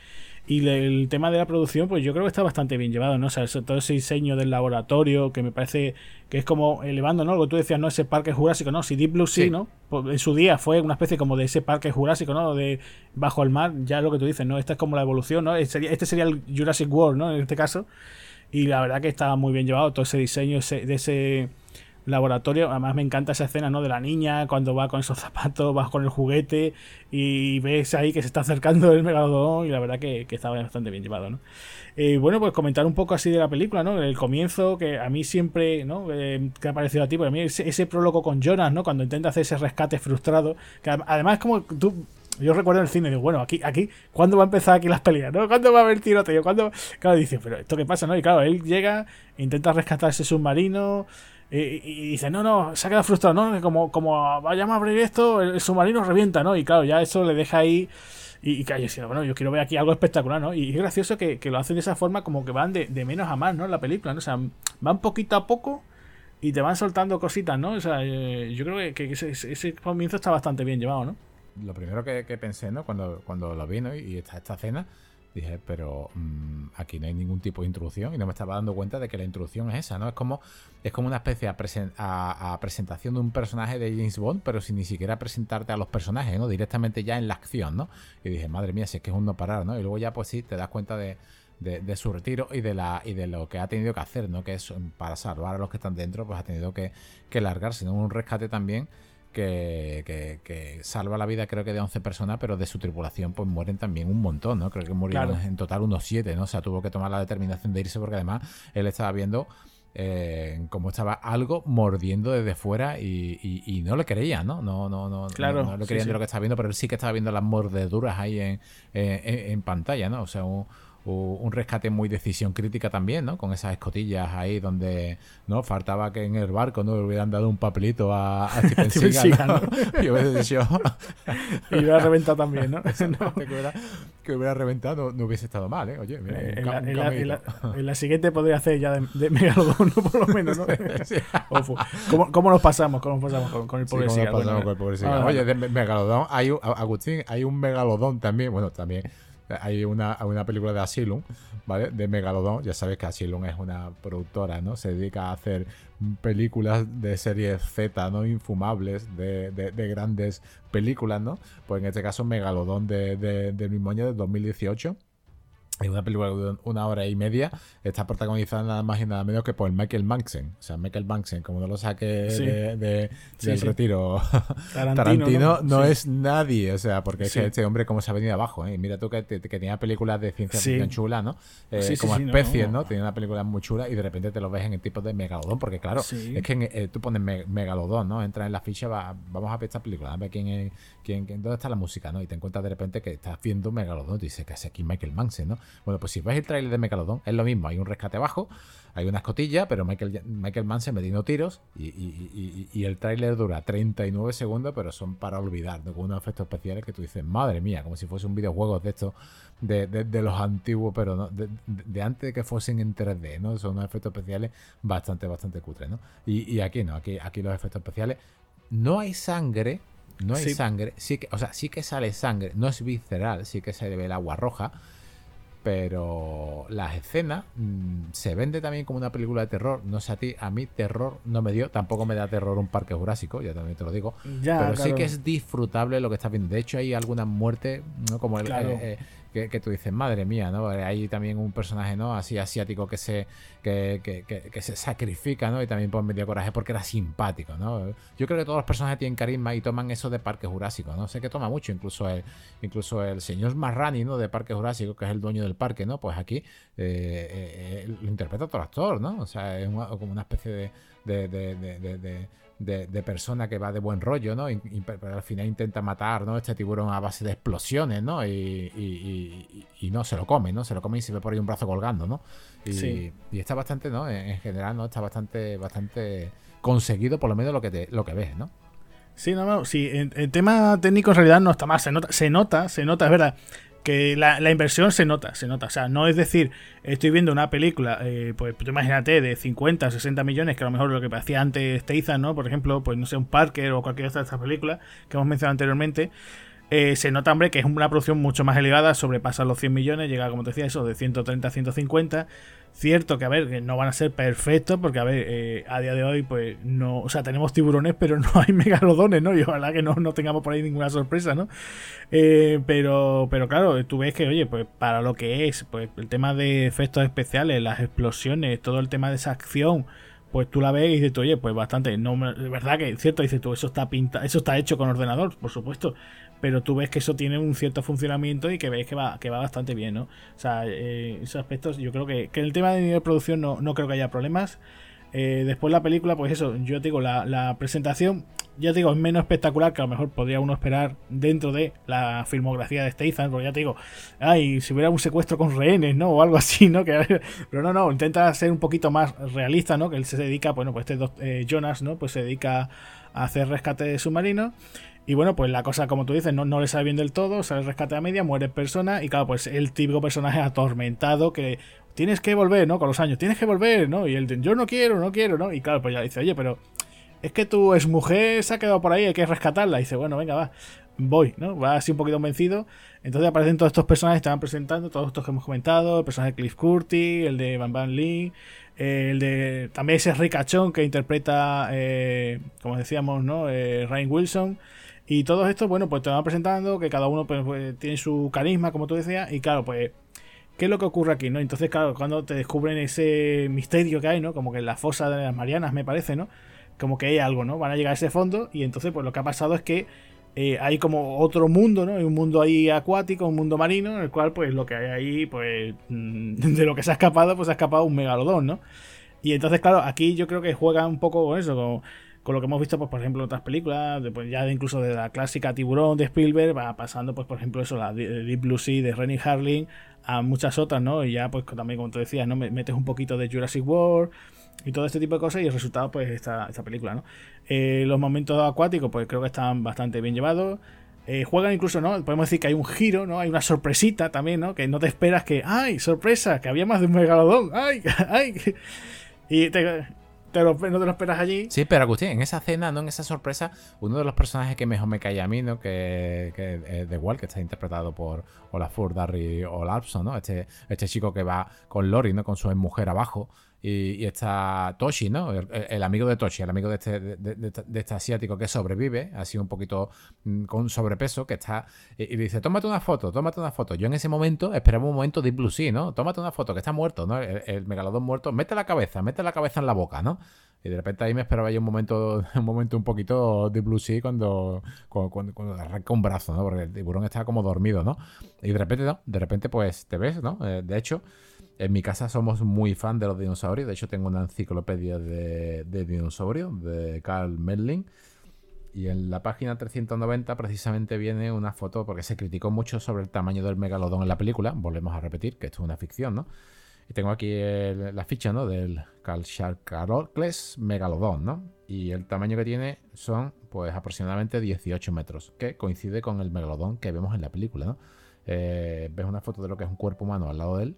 A: Y el tema de la producción, pues yo creo que está bastante bien llevado, ¿no? O sea, todo ese diseño del laboratorio, que me parece que es como elevando, ¿no? Lo que tú decías, ¿no? Ese parque jurásico, ¿no? Si Deep Blue sí, ¿no? Pues en su día fue una especie como de ese parque jurásico, ¿no? De bajo el mar, ya lo que tú dices, ¿no? Esta es como la evolución, ¿no? Este, este sería el Jurassic World, ¿no? En este caso. Y la verdad que estaba muy bien llevado todo ese diseño de ese laboratorio. Además me encanta esa escena, ¿no? De la niña cuando va con esos zapatos, va con el juguete y ves ahí que se está acercando el megalodón y la verdad que, que estaba bastante bien llevado, ¿no? Eh, bueno, pues comentar un poco así de la película, ¿no? El comienzo, que a mí siempre, ¿no? Eh, que ha parecido a ti, pero mí ese, prólogo con Jonas, ¿no? Cuando intenta hacer ese rescate frustrado, que además como tú yo recuerdo el cine, digo, bueno, aquí, aquí, ¿cuándo va a empezar aquí las peleas? ¿no? ¿Cuándo va a haber tiroteo? ¿Cuándo? Claro, dice, pero ¿esto qué pasa? ¿no? Y claro, él llega, intenta rescatar ese submarino y, dice, no, no, se ha quedado frustrado, ¿no? Como, como vayamos a abrir esto, el, submarino revienta, ¿no? Y claro, ya eso le deja ahí y, y que bueno, yo quiero ver aquí algo espectacular, ¿no? Y es gracioso que, lo hacen de esa forma como que van de, menos a más, ¿no? La película, ¿no? O sea, van poquito a poco y te van soltando cositas, ¿no? O sea, eh, yo creo que, ese comienzo está bastante bien llevado, ¿no?
B: Lo primero que, pensé, ¿no? Cuando, cuando lo vi, ¿no? Y está esta escena, dije, pero mm, aquí no hay ningún tipo de introducción y no me estaba dando cuenta de que la introducción es esa, ¿no? Es como, es como una especie a, presentación de un personaje de James Bond, pero sin ni siquiera presentarte a los personajes, ¿no? Directamente ya en la acción, ¿no? Y dije, madre mía, si es que es un no parar, ¿no? Y luego ya, pues sí, te das cuenta de, de, su retiro y de la y de lo que ha tenido que hacer, ¿no? Que es para salvar a los que están dentro, pues ha tenido que, que largarse, ¿no? Un rescate también que, salva la vida creo que de 11 personas, pero de su tripulación pues mueren también un montón, ¿no? Creo que murieron en total unos 7, ¿no? O sea, tuvo que tomar la determinación de irse porque además él estaba viendo eh, cómo estaba algo mordiendo desde fuera y, no le creía, ¿no? No, no, no,
A: claro,
B: no, lo creían de lo que estaba viendo, pero él sí que estaba viendo las mordeduras ahí en, en pantalla, ¿no? O sea, un, un rescate muy decisión crítica también, ¿no? Con esas escotillas ahí donde no faltaba que en el barco no le hubieran dado un papelito a, a Steven Seagal, ¿no? y hubiera
A: y hubiera reventado también, ¿no?
B: que, hubiera, que, hubiera, reventado no, hubiese estado mal, ¿eh? Oye, mira,
A: eh, en, la, en, la, en, la, siguiente podría hacer ya de, de Megalodon, por lo menos, ¿no? ¿Cómo, ¿Cómo, nos pasamos? ¿Cómo nos pasamos con, el pobre sí,
B: Seagal? Bueno, con el pobre Seagal? Oye, de Megalodon, hay un, Agustín, hay un Megalodón también, bueno, también hay una, una película de Asylum, ¿vale? De Megalodon. Ya sabes que Asylum es una productora, ¿no? Se dedica a hacer películas de series Z, ¿no? Infumables, de, de, grandes películas, ¿no? Pues en este caso Megalodon de, de, mismo año, de 2018 es una película de una hora y media. Está protagonizada nada más y nada menos que por Michael Manson. O sea, Michael Manson, como no lo saque de, del retiro, Tarantino, no, es nadie. O sea, porque es que este hombre, como se ha venido abajo. ¿eh? Mira tú que, que, tenía películas de ciencia ficción chula, ¿no? Eh, como especies, no, Tenía una película muy chula y de repente te lo ves en el tipo de Megalodón. Porque, claro, es que eh, tú pones Megalodón, ¿no? Entras en la ficha, vamos a ver esta película, a ver quién es, quién, dónde está la música, ¿no? Y te encuentras de repente que estás viendo Megalodón. Y dices que es aquí Michael Manson, ¿no? Bueno, pues si ves el trailer de Megalodon, es lo mismo. Hay un rescate abajo, hay una escotilla, pero Michael, Michael Mann se metiendo tiros y, el tráiler dura 39 segundos, pero son para olvidar, con unos efectos especiales que tú dices, madre mía, como si fuese un videojuego de estos, de, los antiguos, pero no, de, antes de que fuesen en 3D, ¿no? Son unos efectos especiales bastante, bastante cutres, ¿no? Y, aquí no, aquí, aquí los efectos especiales. No hay sangre, no hay sangre, sí que, o sea, sí que sale sangre, no es visceral, sí que se ve el agua roja, pero las escenas mm, se vende también como una película de terror. No sé a ti, a mí terror no me dio, tampoco me da terror un parque jurásico, ya también te lo digo. pero sí que es disfrutable lo que estás viendo. De hecho, hay algunas muertes, ¿no? como el, eh, que, tú dices, madre mía, ¿no? Hay también un personaje, ¿no? Así asiático que se, que, que, se sacrifica, ¿no? Y también por medio coraje porque era simpático, ¿no? Yo creo que todos los personajes tienen carisma y toman eso de Parque Jurásico, ¿no? Sé que toma mucho, incluso el, incluso el señor Marrani, ¿no? De Parque Jurásico, que es el dueño del parque, ¿no? Pues aquí eh, eh, eh, lo interpreta otro actor, ¿no? O sea, es como una especie de, persona que va de buen rollo, ¿no? Y, pero al final intenta matar, ¿no? Este tiburón a base de explosiones, ¿no? Y, y, no se lo come, ¿no? Se lo come y se ve por ahí un brazo colgando, ¿no? Y, y está bastante, ¿no? En, general, ¿no? Está bastante, bastante conseguido, por lo menos lo que te, lo que ves, ¿no?
A: Sí, no, no, sí, en, tema técnico en realidad no está mal, se nota, se nota, se nota, es verdad que la, inversión se nota, se nota. O sea, no es decir, estoy viendo una película, eh, pues imagínate, de 50, 60 millones, que a lo mejor lo que hacía antes Teizan, ¿no? Por ejemplo, pues no sé, un Parker o cualquier otra de estas películas que hemos mencionado anteriormente. Eh, se nota, hombre, que es una producción mucho más elevada, sobrepasa los 100 millones, llega, como te decía, eso, de 130 a 150. Cierto que, a ver, que no van a ser perfectos, porque, a ver, eh, a día de hoy, pues no. O sea, tenemos tiburones, pero no hay megalodones, ¿no? Y ojalá que no, no tengamos por ahí ninguna sorpresa, ¿no? Eh, pero, pero claro, tú ves que, oye, pues para lo que es, pues el tema de efectos especiales, las explosiones, todo el tema de esa acción pues tú la ves y dices, oye, pues bastante, no, verdad que cierto, dices tú, eso está pinta, eso está hecho con ordenador, por supuesto, pero tú ves que eso tiene un cierto funcionamiento y que ves que va, que va bastante bien, ¿no? O sea, eh, esos aspectos, yo creo que, que el tema de nivel de producción no, no creo que haya problemas. Eh, después la película, pues eso, yo te digo, la, la, presentación, ya te digo, es menos espectacular que a lo mejor podría uno esperar dentro de la filmografía de Statham, porque ya te digo, ay, si hubiera un secuestro con rehenes, ¿no? O algo así, ¿no? Que, pero no, no, intenta ser un poquito más realista, ¿no? Que él se dedica, bueno, pues este eh, Jonas, ¿no? Pues se dedica a hacer rescate de submarinos y bueno, pues la cosa, como tú dices, no, no le sale bien del todo, sale el rescate a media, muere persona, y claro, pues el típico personaje atormentado que tienes que volver, ¿no? Con los años, tienes que volver, ¿no? Y él, yo no quiero, no quiero, ¿no? Y claro, pues ya dice, oye, pero es que tu mujer se ha quedado por ahí, hay que rescatarla. Y dice, bueno, venga, va, voy, ¿no? Va así un poquito convencido. Entonces aparecen todos estos personajes que estaban presentando, todos estos que hemos comentado, el personaje de Cliff Curtis, el de Van Van Lee, el de también ese ricachón que interpreta, eh, como decíamos, ¿no? Eh, Ryan Wilson. Y todos estos, bueno, pues te van presentando, que cada uno pues, pues, tiene su carisma, como tú decías, y claro, pues, ¿qué es lo que ocurre aquí, no? Entonces, claro, cuando te descubren ese misterio que hay, ¿no? Como que en la fosa de las Marianas, me parece, ¿no? Como que hay algo, ¿no? Van a llegar a ese fondo, y entonces, pues lo que ha pasado es que eh, hay como otro mundo, ¿no? Hay un mundo ahí acuático, un mundo marino, en el cual, pues, lo que hay ahí, pues, mm, de lo que se ha escapado, pues se ha escapado un megalodón, ¿no? Y entonces, claro, aquí yo creo que juega un poco con eso, como con lo que hemos visto, pues, por ejemplo, en otras películas, pues, ya incluso de la clásica Tiburón de Spielberg, va pasando, pues, por ejemplo, eso, la Deep Blue Sea de Rennie Harling, a muchas otras, ¿no? Y ya, pues, también, como tú decías, ¿no? Metes un poquito de Jurassic World y todo este tipo de cosas y el resultado, pues, esta, esta película, ¿no? Eh, los momentos acuáticos, pues, creo que están bastante bien llevados. Eh, juegan incluso, ¿no? Podemos decir que hay un giro, ¿no? Hay una sorpresita también, ¿no? Que no te esperas que, ¡ay, sorpresa! Que había más de un megalodón, ¡ay! ¡ay! Y te, no te lo esperas allí.
B: Sí, pero Agustín, en esa cena, no en esa sorpresa, uno de los personajes que mejor me cae a mí, ¿no? Que, que de igual, que está interpretado por Olafur Darry Olafson, ¿no? Este, este chico que va con Lori, ¿no? Con su mujer abajo y, está Toshi, ¿no? El, amigo de Toshi, el amigo de este, de, este asiático que sobrevive, así un poquito mm, con sobrepeso, que está. Y, le dice, tómate una foto, tómate una foto. Yo en ese momento esperaba un momento de Blue Sea, ¿no? Tómate una foto, que está muerto, ¿no? El, megalodón muerto, mete la cabeza, mete la cabeza en la boca, ¿no? Y de repente ahí me esperaba yo un momento, un momento un poquito de Blue Sea cuando, cuando, cuando, arranca un brazo, ¿no? Porque el tiburón estaba como dormido, ¿no? Y de repente, ¿no? De repente, pues te ves, ¿no? Eh, de hecho. En mi casa somos muy fan de los dinosaurios. De hecho, tengo una enciclopedia de, dinosaurios de Carl Medling. Y en la página 390 precisamente viene una foto, porque se criticó mucho sobre el tamaño del megalodón en la película. Volvemos a repetir que esto es una ficción, ¿no? Y tengo aquí la ficha, ¿no? Del Calsharcarocles megalodón, ¿no? Y el tamaño que tiene son, pues, aproximadamente 18 metros, que coincide con el megalodón que vemos en la película, ¿no? Eh, ves una foto de lo que es un cuerpo humano al lado de él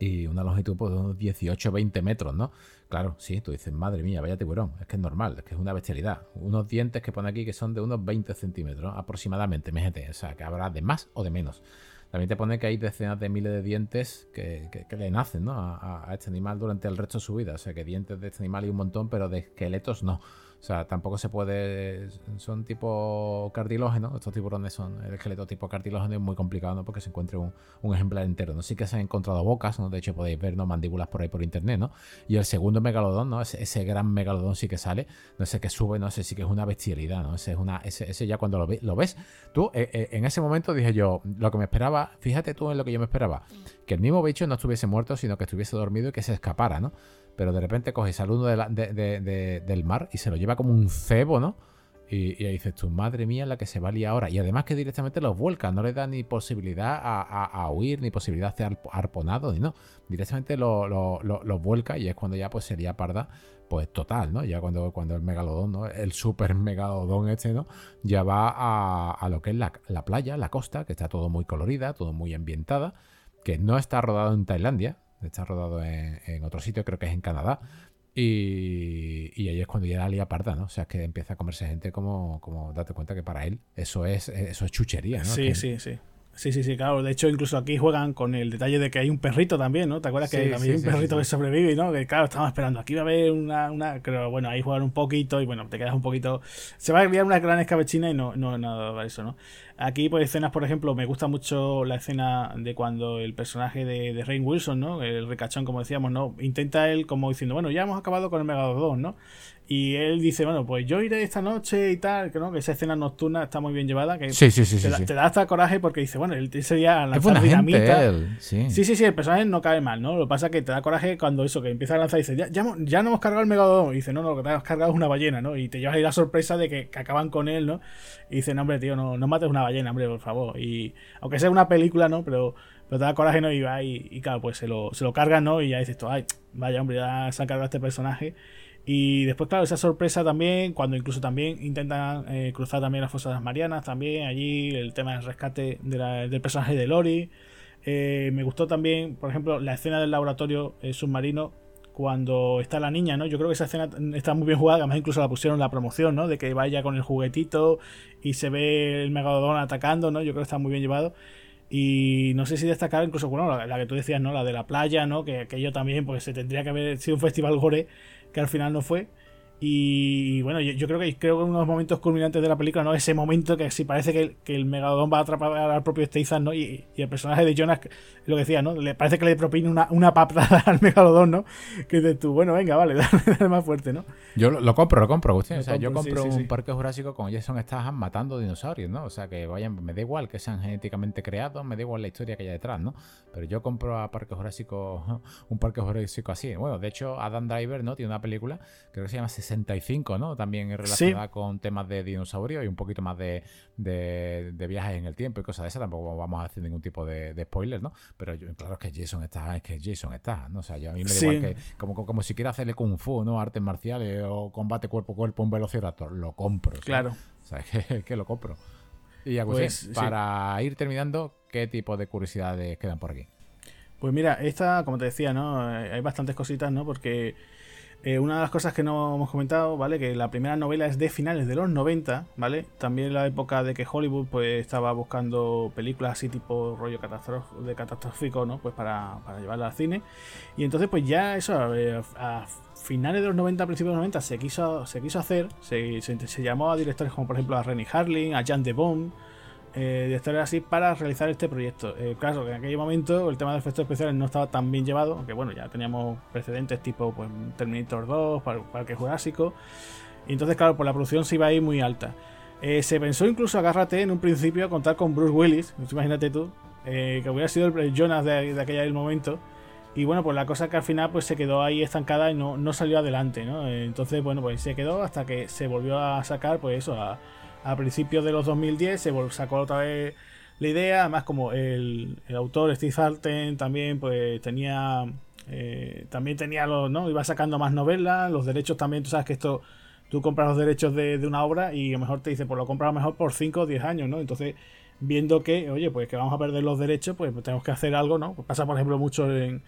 B: y una longitud pues, de unos 18 20 metros, ¿no? Claro, sí, tú dices, madre mía, vaya tiburón, es que es normal, es que es una bestialidad. Unos dientes que pone aquí que son de unos 20 centímetros aproximadamente, MGT, o sea, que habrá de más o de menos. también te pone que hay decenas de miles de dientes que, le nacen ¿no? a, a, este animal durante el resto de su vida. O sea, que dientes de este animal hay un montón, pero de esqueletos no. O sea, tampoco se puede. Son tipo cartilógeno. Estos tiburones son el esqueleto tipo cartilógeno. Es muy complicado, ¿no? Porque se encuentre un, ejemplar entero. ¿no? Sí que se han encontrado bocas, ¿no? De hecho, podéis ver ¿no? mandíbulas por ahí por internet, ¿no? Y el segundo megalodón, ¿no? Ese, gran megalodón sí que sale. No sé qué sube, no sé, sí que es una bestialidad, ¿no? Ese es una. Ese, ya cuando lo, lo ves. Tú, eh, eh, en ese momento dije yo, lo que me esperaba, fíjate tú en lo que yo me esperaba. Que el mismo bicho no estuviese muerto, sino que estuviese dormido y que se escapara, ¿no? pero de repente coges al uno del mar y se lo lleva como un cebo, ¿no? Y, ahí dices, tu madre mía, la que se va a liar ahora. Y además que directamente los vuelca, no le da ni posibilidad a, huir, ni posibilidad de ser arponado, ni no. Directamente los vuelca y es cuando ya pues sería parda, pues total, ¿no? Ya cuando, cuando el megalodón, ¿no? El super megalodón este, ¿no? Ya va a, lo que es la playa, la costa, que está todo muy colorida, todo muy ambientada, que no está rodado en Tailandia, Está rodado en, otro sitio, creo que es en Canadá. Y, y, ahí es cuando ya la lía parda, ¿no? O sea, que empieza a comerse gente como, como date cuenta que para él eso es, eso es chuchería, ¿no?
A: Sí, sí, sí. Sí, sí, sí, claro. De hecho, incluso aquí juegan con el detalle de que hay un perrito también, ¿no? ¿Te acuerdas que también hay un perrito que sobrevive, ¿no? Que claro, estamos esperando. Aquí va a haber una, una. Pero bueno, ahí juegan un poquito y bueno, te quedas un poquito. Se va a enviar una gran escabechina y no, no, nada eso, ¿no? Aquí, pues escenas, por ejemplo, me gusta mucho la escena de cuando el personaje de, de Rain Wilson, ¿no? El ricachón, como decíamos, ¿no? Intenta él como diciendo, bueno, ya hemos acabado con el Megalodon, ¿no? Y él dice, bueno, pues yo iré esta noche y tal, que no, que esa escena nocturna está muy bien llevada, que
B: sí, sí, sí,
A: te, da, hasta coraje porque dice, bueno, él ese día lanzar dinamita. Sí. sí. sí, el personaje no cae mal, ¿no? Lo que pasa es que te da coraje cuando eso, que empieza a lanzar y dice, ya, ya, ya no hemos cargado el megalodón. Y dice, no, no, lo que te has cargado es una ballena, ¿no? Y te llevas ahí la sorpresa de que, acaban con él, ¿no? Y dice, no, hombre, tío, no, no mates una ballena, hombre, por favor. Y aunque sea una película, ¿no? Pero, pero te da coraje, ¿no? Y va y, y claro, pues se lo, se lo cargan, ¿no? Y ya dices, ay, vaya, hombre, ya se ha cargado este personaje. Y después, claro, esa sorpresa también, cuando incluso también intentan eh, cruzar también las fosas marianas, también allí el tema del rescate del personaje de Lori. Eh, me gustó también, por ejemplo, la escena del laboratorio eh, submarino cuando está la niña, ¿no? Yo creo que esa escena está muy bien jugada, además incluso la pusieron en la promoción, ¿no? De que vaya con el juguetito y se ve el megalodón atacando, ¿no? Yo creo que está muy bien llevado. Y no sé si destacar incluso, bueno, la, que tú decías, ¿no? La de la playa, ¿no? Que, que yo también, pues se tendría que haber sido un festival gore que al final no fue. Y bueno, yo, creo que creo que uno de los momentos culminantes de la película, ¿no? Ese momento que si parece que, que el megalodón va a atrapar al propio Statham, ¿no? Y, el personaje de Jonas, lo que decía, ¿no? Le parece que le propina una, una papada al megalodón, ¿no? Que dices tú, bueno, venga, vale, dale, más fuerte, ¿no?
B: Yo lo, compro, lo compro, Agustín. o sea, yo compro un parque jurásico con Jason Statham matando dinosaurios, ¿no? O sea, que vayan, me da igual que sean genéticamente creados, me da igual la historia que haya detrás, ¿no? Pero yo compro a Parque Jurásico, un Parque Jurásico así. Bueno, de hecho, Adam Driver, ¿no? Tiene una película, creo que se llama 65, ¿no? También relacionada con temas de dinosaurios y un poquito más de, de, viajes en el tiempo y cosas de esas. Tampoco vamos a hacer ningún tipo de, de spoiler, ¿no? Pero yo, claro, es que Jason está, es que Jason está, ¿no? O sea, yo a mí me da igual que, como, como si quiera hacerle kung fu, ¿no? Artes marciales o combate cuerpo a cuerpo, un velociraptor, lo compro.
A: Claro.
B: O sea, es que, lo compro. Y ya, pues, para ir terminando, ¿qué tipo de curiosidades quedan por aquí?
A: Pues mira, esta, como te decía, ¿no? Hay bastantes cositas, ¿no? Porque eh, una de las cosas que no hemos comentado, ¿vale? Que la primera novela es de finales de los 90, ¿vale? También la época de que Hollywood pues estaba buscando películas así tipo rollo de catastrófico, ¿no? Pues para, para llevarla al cine. Y entonces pues ya eso, a, finales de los 90, principios de los 90 se quiso, se quiso hacer, se, se, llamó a directores como por ejemplo a Rennie Harling, a Jan de Bond eh, directores así para realizar este proyecto. Eh, claro, en aquel momento el tema de efectos especiales no estaba tan bien llevado, aunque bueno, ya teníamos precedentes tipo pues, Terminator 2, para, Parque Jurásico. Y entonces, claro, pues la producción se iba a ir muy alta. Eh, se pensó incluso, agárrate, en un principio contar con Bruce Willis, imagínate tú, eh, que hubiera sido el Jonas de, de aquel momento. Y bueno, pues la cosa que al final pues se quedó ahí estancada y no, no salió adelante, ¿no? Entonces, bueno, pues se quedó hasta que se volvió a sacar, pues eso, a, a principios de los 2010 se sacó otra vez la idea, además como el, autor Steve Alten también pues tenía eh, también tenía los, ¿no? Iba sacando más novelas, los derechos también, tú sabes que esto tú compras los derechos de, una obra y a lo mejor te dice, pues lo compras mejor por 5 o 10 años, ¿no? Entonces, viendo que, oye, pues que vamos a perder los derechos, pues tenemos que hacer algo, ¿no? Pues pasa, por ejemplo, mucho en,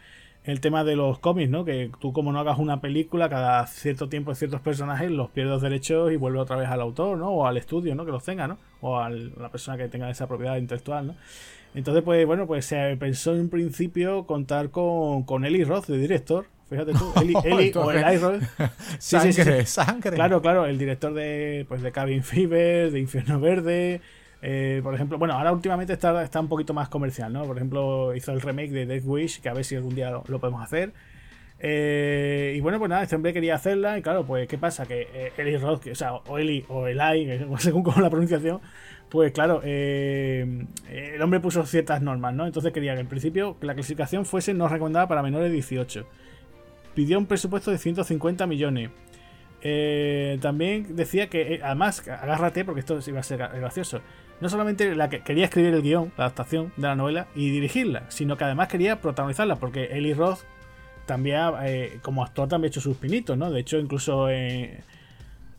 A: el tema de los cómics, ¿no? Que tú como no hagas una película, cada cierto tiempo ciertos personajes los pierdes derechos y vuelve otra vez al autor, ¿no? O al estudio, ¿no? Que los tenga, ¿no? O a la persona que tenga esa propiedad intelectual, ¿no? Entonces, pues bueno, pues se pensó en un principio contar con, con Eli Roth, de director. Fíjate tú, Eli, Eli o Eli Roth.
B: Sí, sangre, sangre.
A: Claro, claro, el director de, pues, de Cabin Fever, de Infierno Verde. Eh, por ejemplo, bueno, ahora últimamente está, está un poquito más comercial, ¿no? Por ejemplo, hizo el remake de Death Wish, que a ver si algún día lo, podemos hacer. Eh, y bueno, pues nada, este hombre quería hacerla. Y claro, pues, ¿qué pasa? Que eh, Eli Roth, o sea, o Eli o Eli, según como la pronunciación, pues claro, eh, el hombre puso ciertas normas, ¿no? Entonces quería que en principio la clasificación fuese no recomendada para menores de 18. Pidió un presupuesto de 150 millones. También decía que, además, agárrate porque esto iba a ser gracioso. No solamente la que quería escribir el guion, la adaptación de la novela y dirigirla, sino que además quería protagonizarla porque Eli Roth también, como actor, también ha hecho sus pinitos, ¿no? De hecho, incluso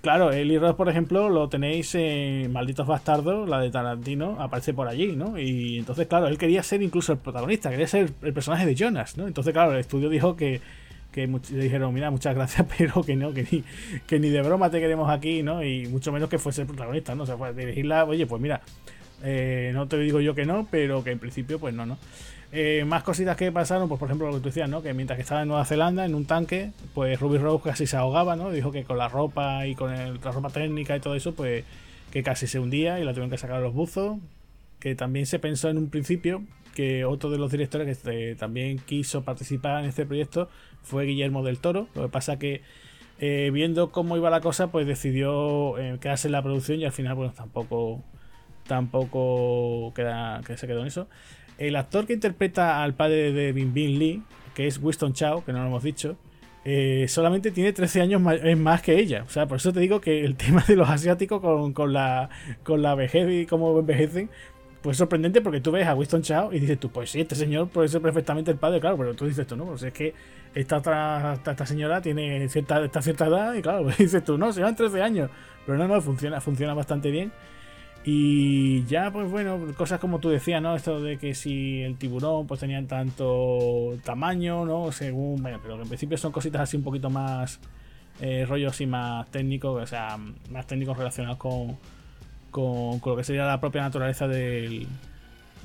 A: Claro, Eli Roth, por ejemplo, lo tenéis en Malditos Bastardos, la de Tarantino, aparece por allí, ¿no? Y entonces, claro, él quería ser incluso el protagonista, quería ser el personaje de Jonas, ¿no? Entonces, claro, el estudio dijo que, que le dijeron, mira, muchas gracias, pero que no, que ni, que ni de broma te queremos aquí, ¿no? Y mucho menos que fuese el protagonista, ¿no? O sea, pues dirigirla, oye, pues mira, eh, no te digo yo que no, pero que en principio, pues no, ¿no? Eh, más cositas que pasaron, pues por ejemplo lo que tú decías, ¿no? Que mientras que estaba en Nueva Zelanda, en un tanque, pues Ruby Rose casi se ahogaba, ¿no? Dijo que con la ropa y con la ropa técnica y todo eso, pues que casi se hundía y la tuvieron que sacar a los buzos. Que también se pensó en un principio que otro de los directores que también quiso participar en este proyecto fue Guillermo del Toro. Lo que pasa que eh, viendo cómo iba la cosa, pues decidió eh, quedarse en la producción y al final, pues tampoco tampoco queda, que se quedó en eso. El actor que interpreta al padre de Bin Bin Lee, que es Winston Chao, que no lo hemos dicho, eh, solamente tiene 13 años más, que ella. O sea, por eso te digo que el tema de los asiáticos con, la, con la vejez y cómo envejecen, pues es sorprendente porque tú ves a Winston Chao y dices tú, pues sí, este señor puede ser perfectamente el padre, claro, pero tú dices tú, no, pues es que esta otra esta, señora tiene cierta, esta cierta edad y claro, pues dices tú, no, se van 13 años. Pero no, no, funciona, funciona bastante bien. Y ya, pues bueno, cosas como tú decías, ¿no? Esto de que si el tiburón pues tenía tanto tamaño, ¿no? Según, bueno, pero en principio son cositas así un poquito más eh, rollos y más técnicos, o sea, más técnicos relacionados con, con, lo que sería la propia naturaleza del,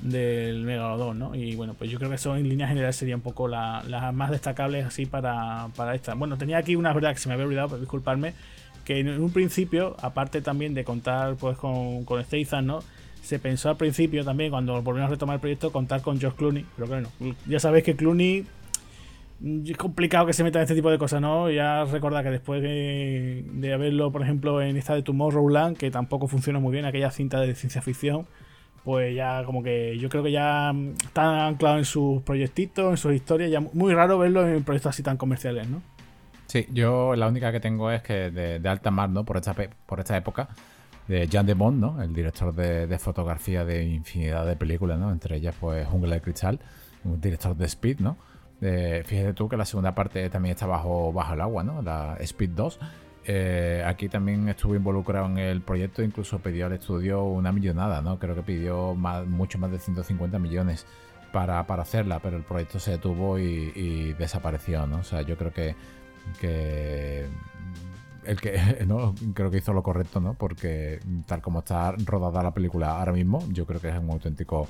A: del Megalodón, ¿no? Y bueno, pues yo creo que eso en líneas generales sería un poco las más destacables así para, para esta. Bueno, tenía aquí una verdad que se me había olvidado, pero disculparme que en un principio, aparte también de contar pues con, con ¿no? Se pensó al principio también, cuando volvimos a retomar el proyecto, contar con George Clooney, pero bueno, ya sabéis que Clooney es complicado que se meta en este tipo de cosas, ¿no? Ya recordad que después de, de haberlo, por ejemplo, en esta de Tomorrowland, que tampoco funciona muy bien, aquella cinta de ciencia ficción, pues ya como que yo creo que ya está anclado en sus proyectitos, en sus historias, ya muy raro verlo en proyectos así tan comerciales, ¿no?
B: Sí, yo la única que tengo es que de, alta mar, ¿no? Por esta, por esta época, de Jean de Bond, ¿no? El director de, fotografía de infinidad de películas, ¿no? Entre ellas, pues, Jungla de Cristal, un director de Speed, ¿no? Fíjate tú que la segunda parte también está bajo, bajo el agua, ¿no? La Speed 2. Eh, aquí también estuvo involucrado en el proyecto, incluso pidió al estudio una millonada, ¿no? Creo que pidió mucho más de 150 millones para, hacerla, pero el proyecto se detuvo y, y desapareció, ¿no? O sea, yo creo que que el que no creo que hizo lo correcto, ¿no? Porque tal como está rodada la película ahora mismo, yo creo que es un auténtico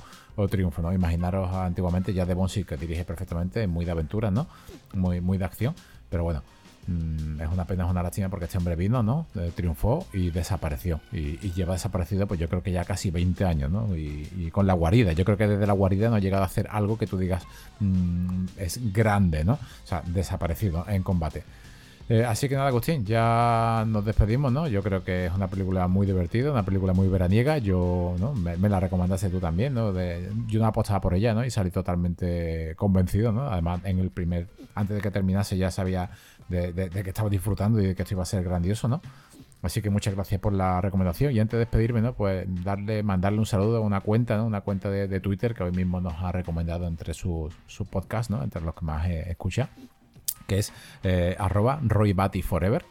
B: triunfo, ¿no? Imaginaros antiguamente ya de Bonsi que dirige perfectamente, muy de aventura, ¿no? Muy, muy de acción, pero bueno, mm, es una pena, es una lástima porque este hombre vino, ¿no? Eh, triunfó y desapareció. Y, lleva desaparecido, pues yo creo que ya casi 20 años, ¿no? Y, con la guarida. Yo creo que desde la guarida no ha llegado a hacer algo que tú digas mm, es grande, ¿no? O sea, desaparecido en combate. Eh, así que nada, Agustín, ya nos despedimos, ¿no? Yo creo que es una película muy divertida, una película muy veraniega. Yo, ¿no? Me, la recomendaste tú también, ¿no? yo no apostaba por ella, ¿no? Y salí totalmente convencido, ¿no? Además, en el primer, antes de que terminase, ya sabía de, que estaba disfrutando y de que esto iba a ser grandioso, ¿no? Así que muchas gracias por la recomendación. Y antes de despedirme, ¿no? Pues darle, mandarle un saludo a una cuenta, ¿no? Una cuenta de, Twitter que hoy mismo nos ha recomendado entre sus, podcasts, ¿no? Entre los que más escucha que es eh, arroba roybatiforever.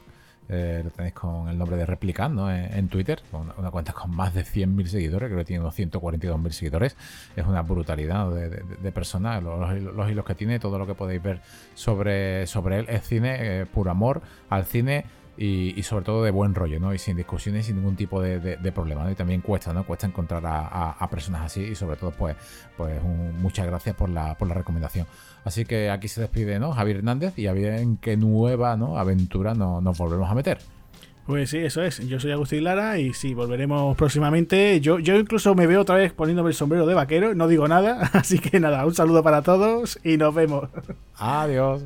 B: Eh, lo tenéis con el nombre de Replicando en, Twitter, una, cuenta con más de 100.000 seguidores, creo que tiene unos 142.000 seguidores. Es una brutalidad de, personas, los, hilos que tiene, todo lo que podéis ver sobre, sobre él es cine, eh, puro amor al cine y, sobre todo de buen rollo, ¿no? Y sin discusiones, sin ningún tipo de, problema, ¿no? Y también cuesta, ¿no? Cuesta encontrar a, personas así y sobre todo, pues, pues muchas gracias por la, por la recomendación. Así que aquí se despide, ¿no? Javier Hernández y a ver en qué nueva ¿no? aventura nos volvemos a meter.
A: Pues sí, eso es. Yo soy Agustín Lara y sí, volveremos próximamente. Yo, yo incluso me veo otra vez poniéndome el sombrero de vaquero, no digo nada. Así que nada, un saludo para todos y nos vemos.
B: Adiós.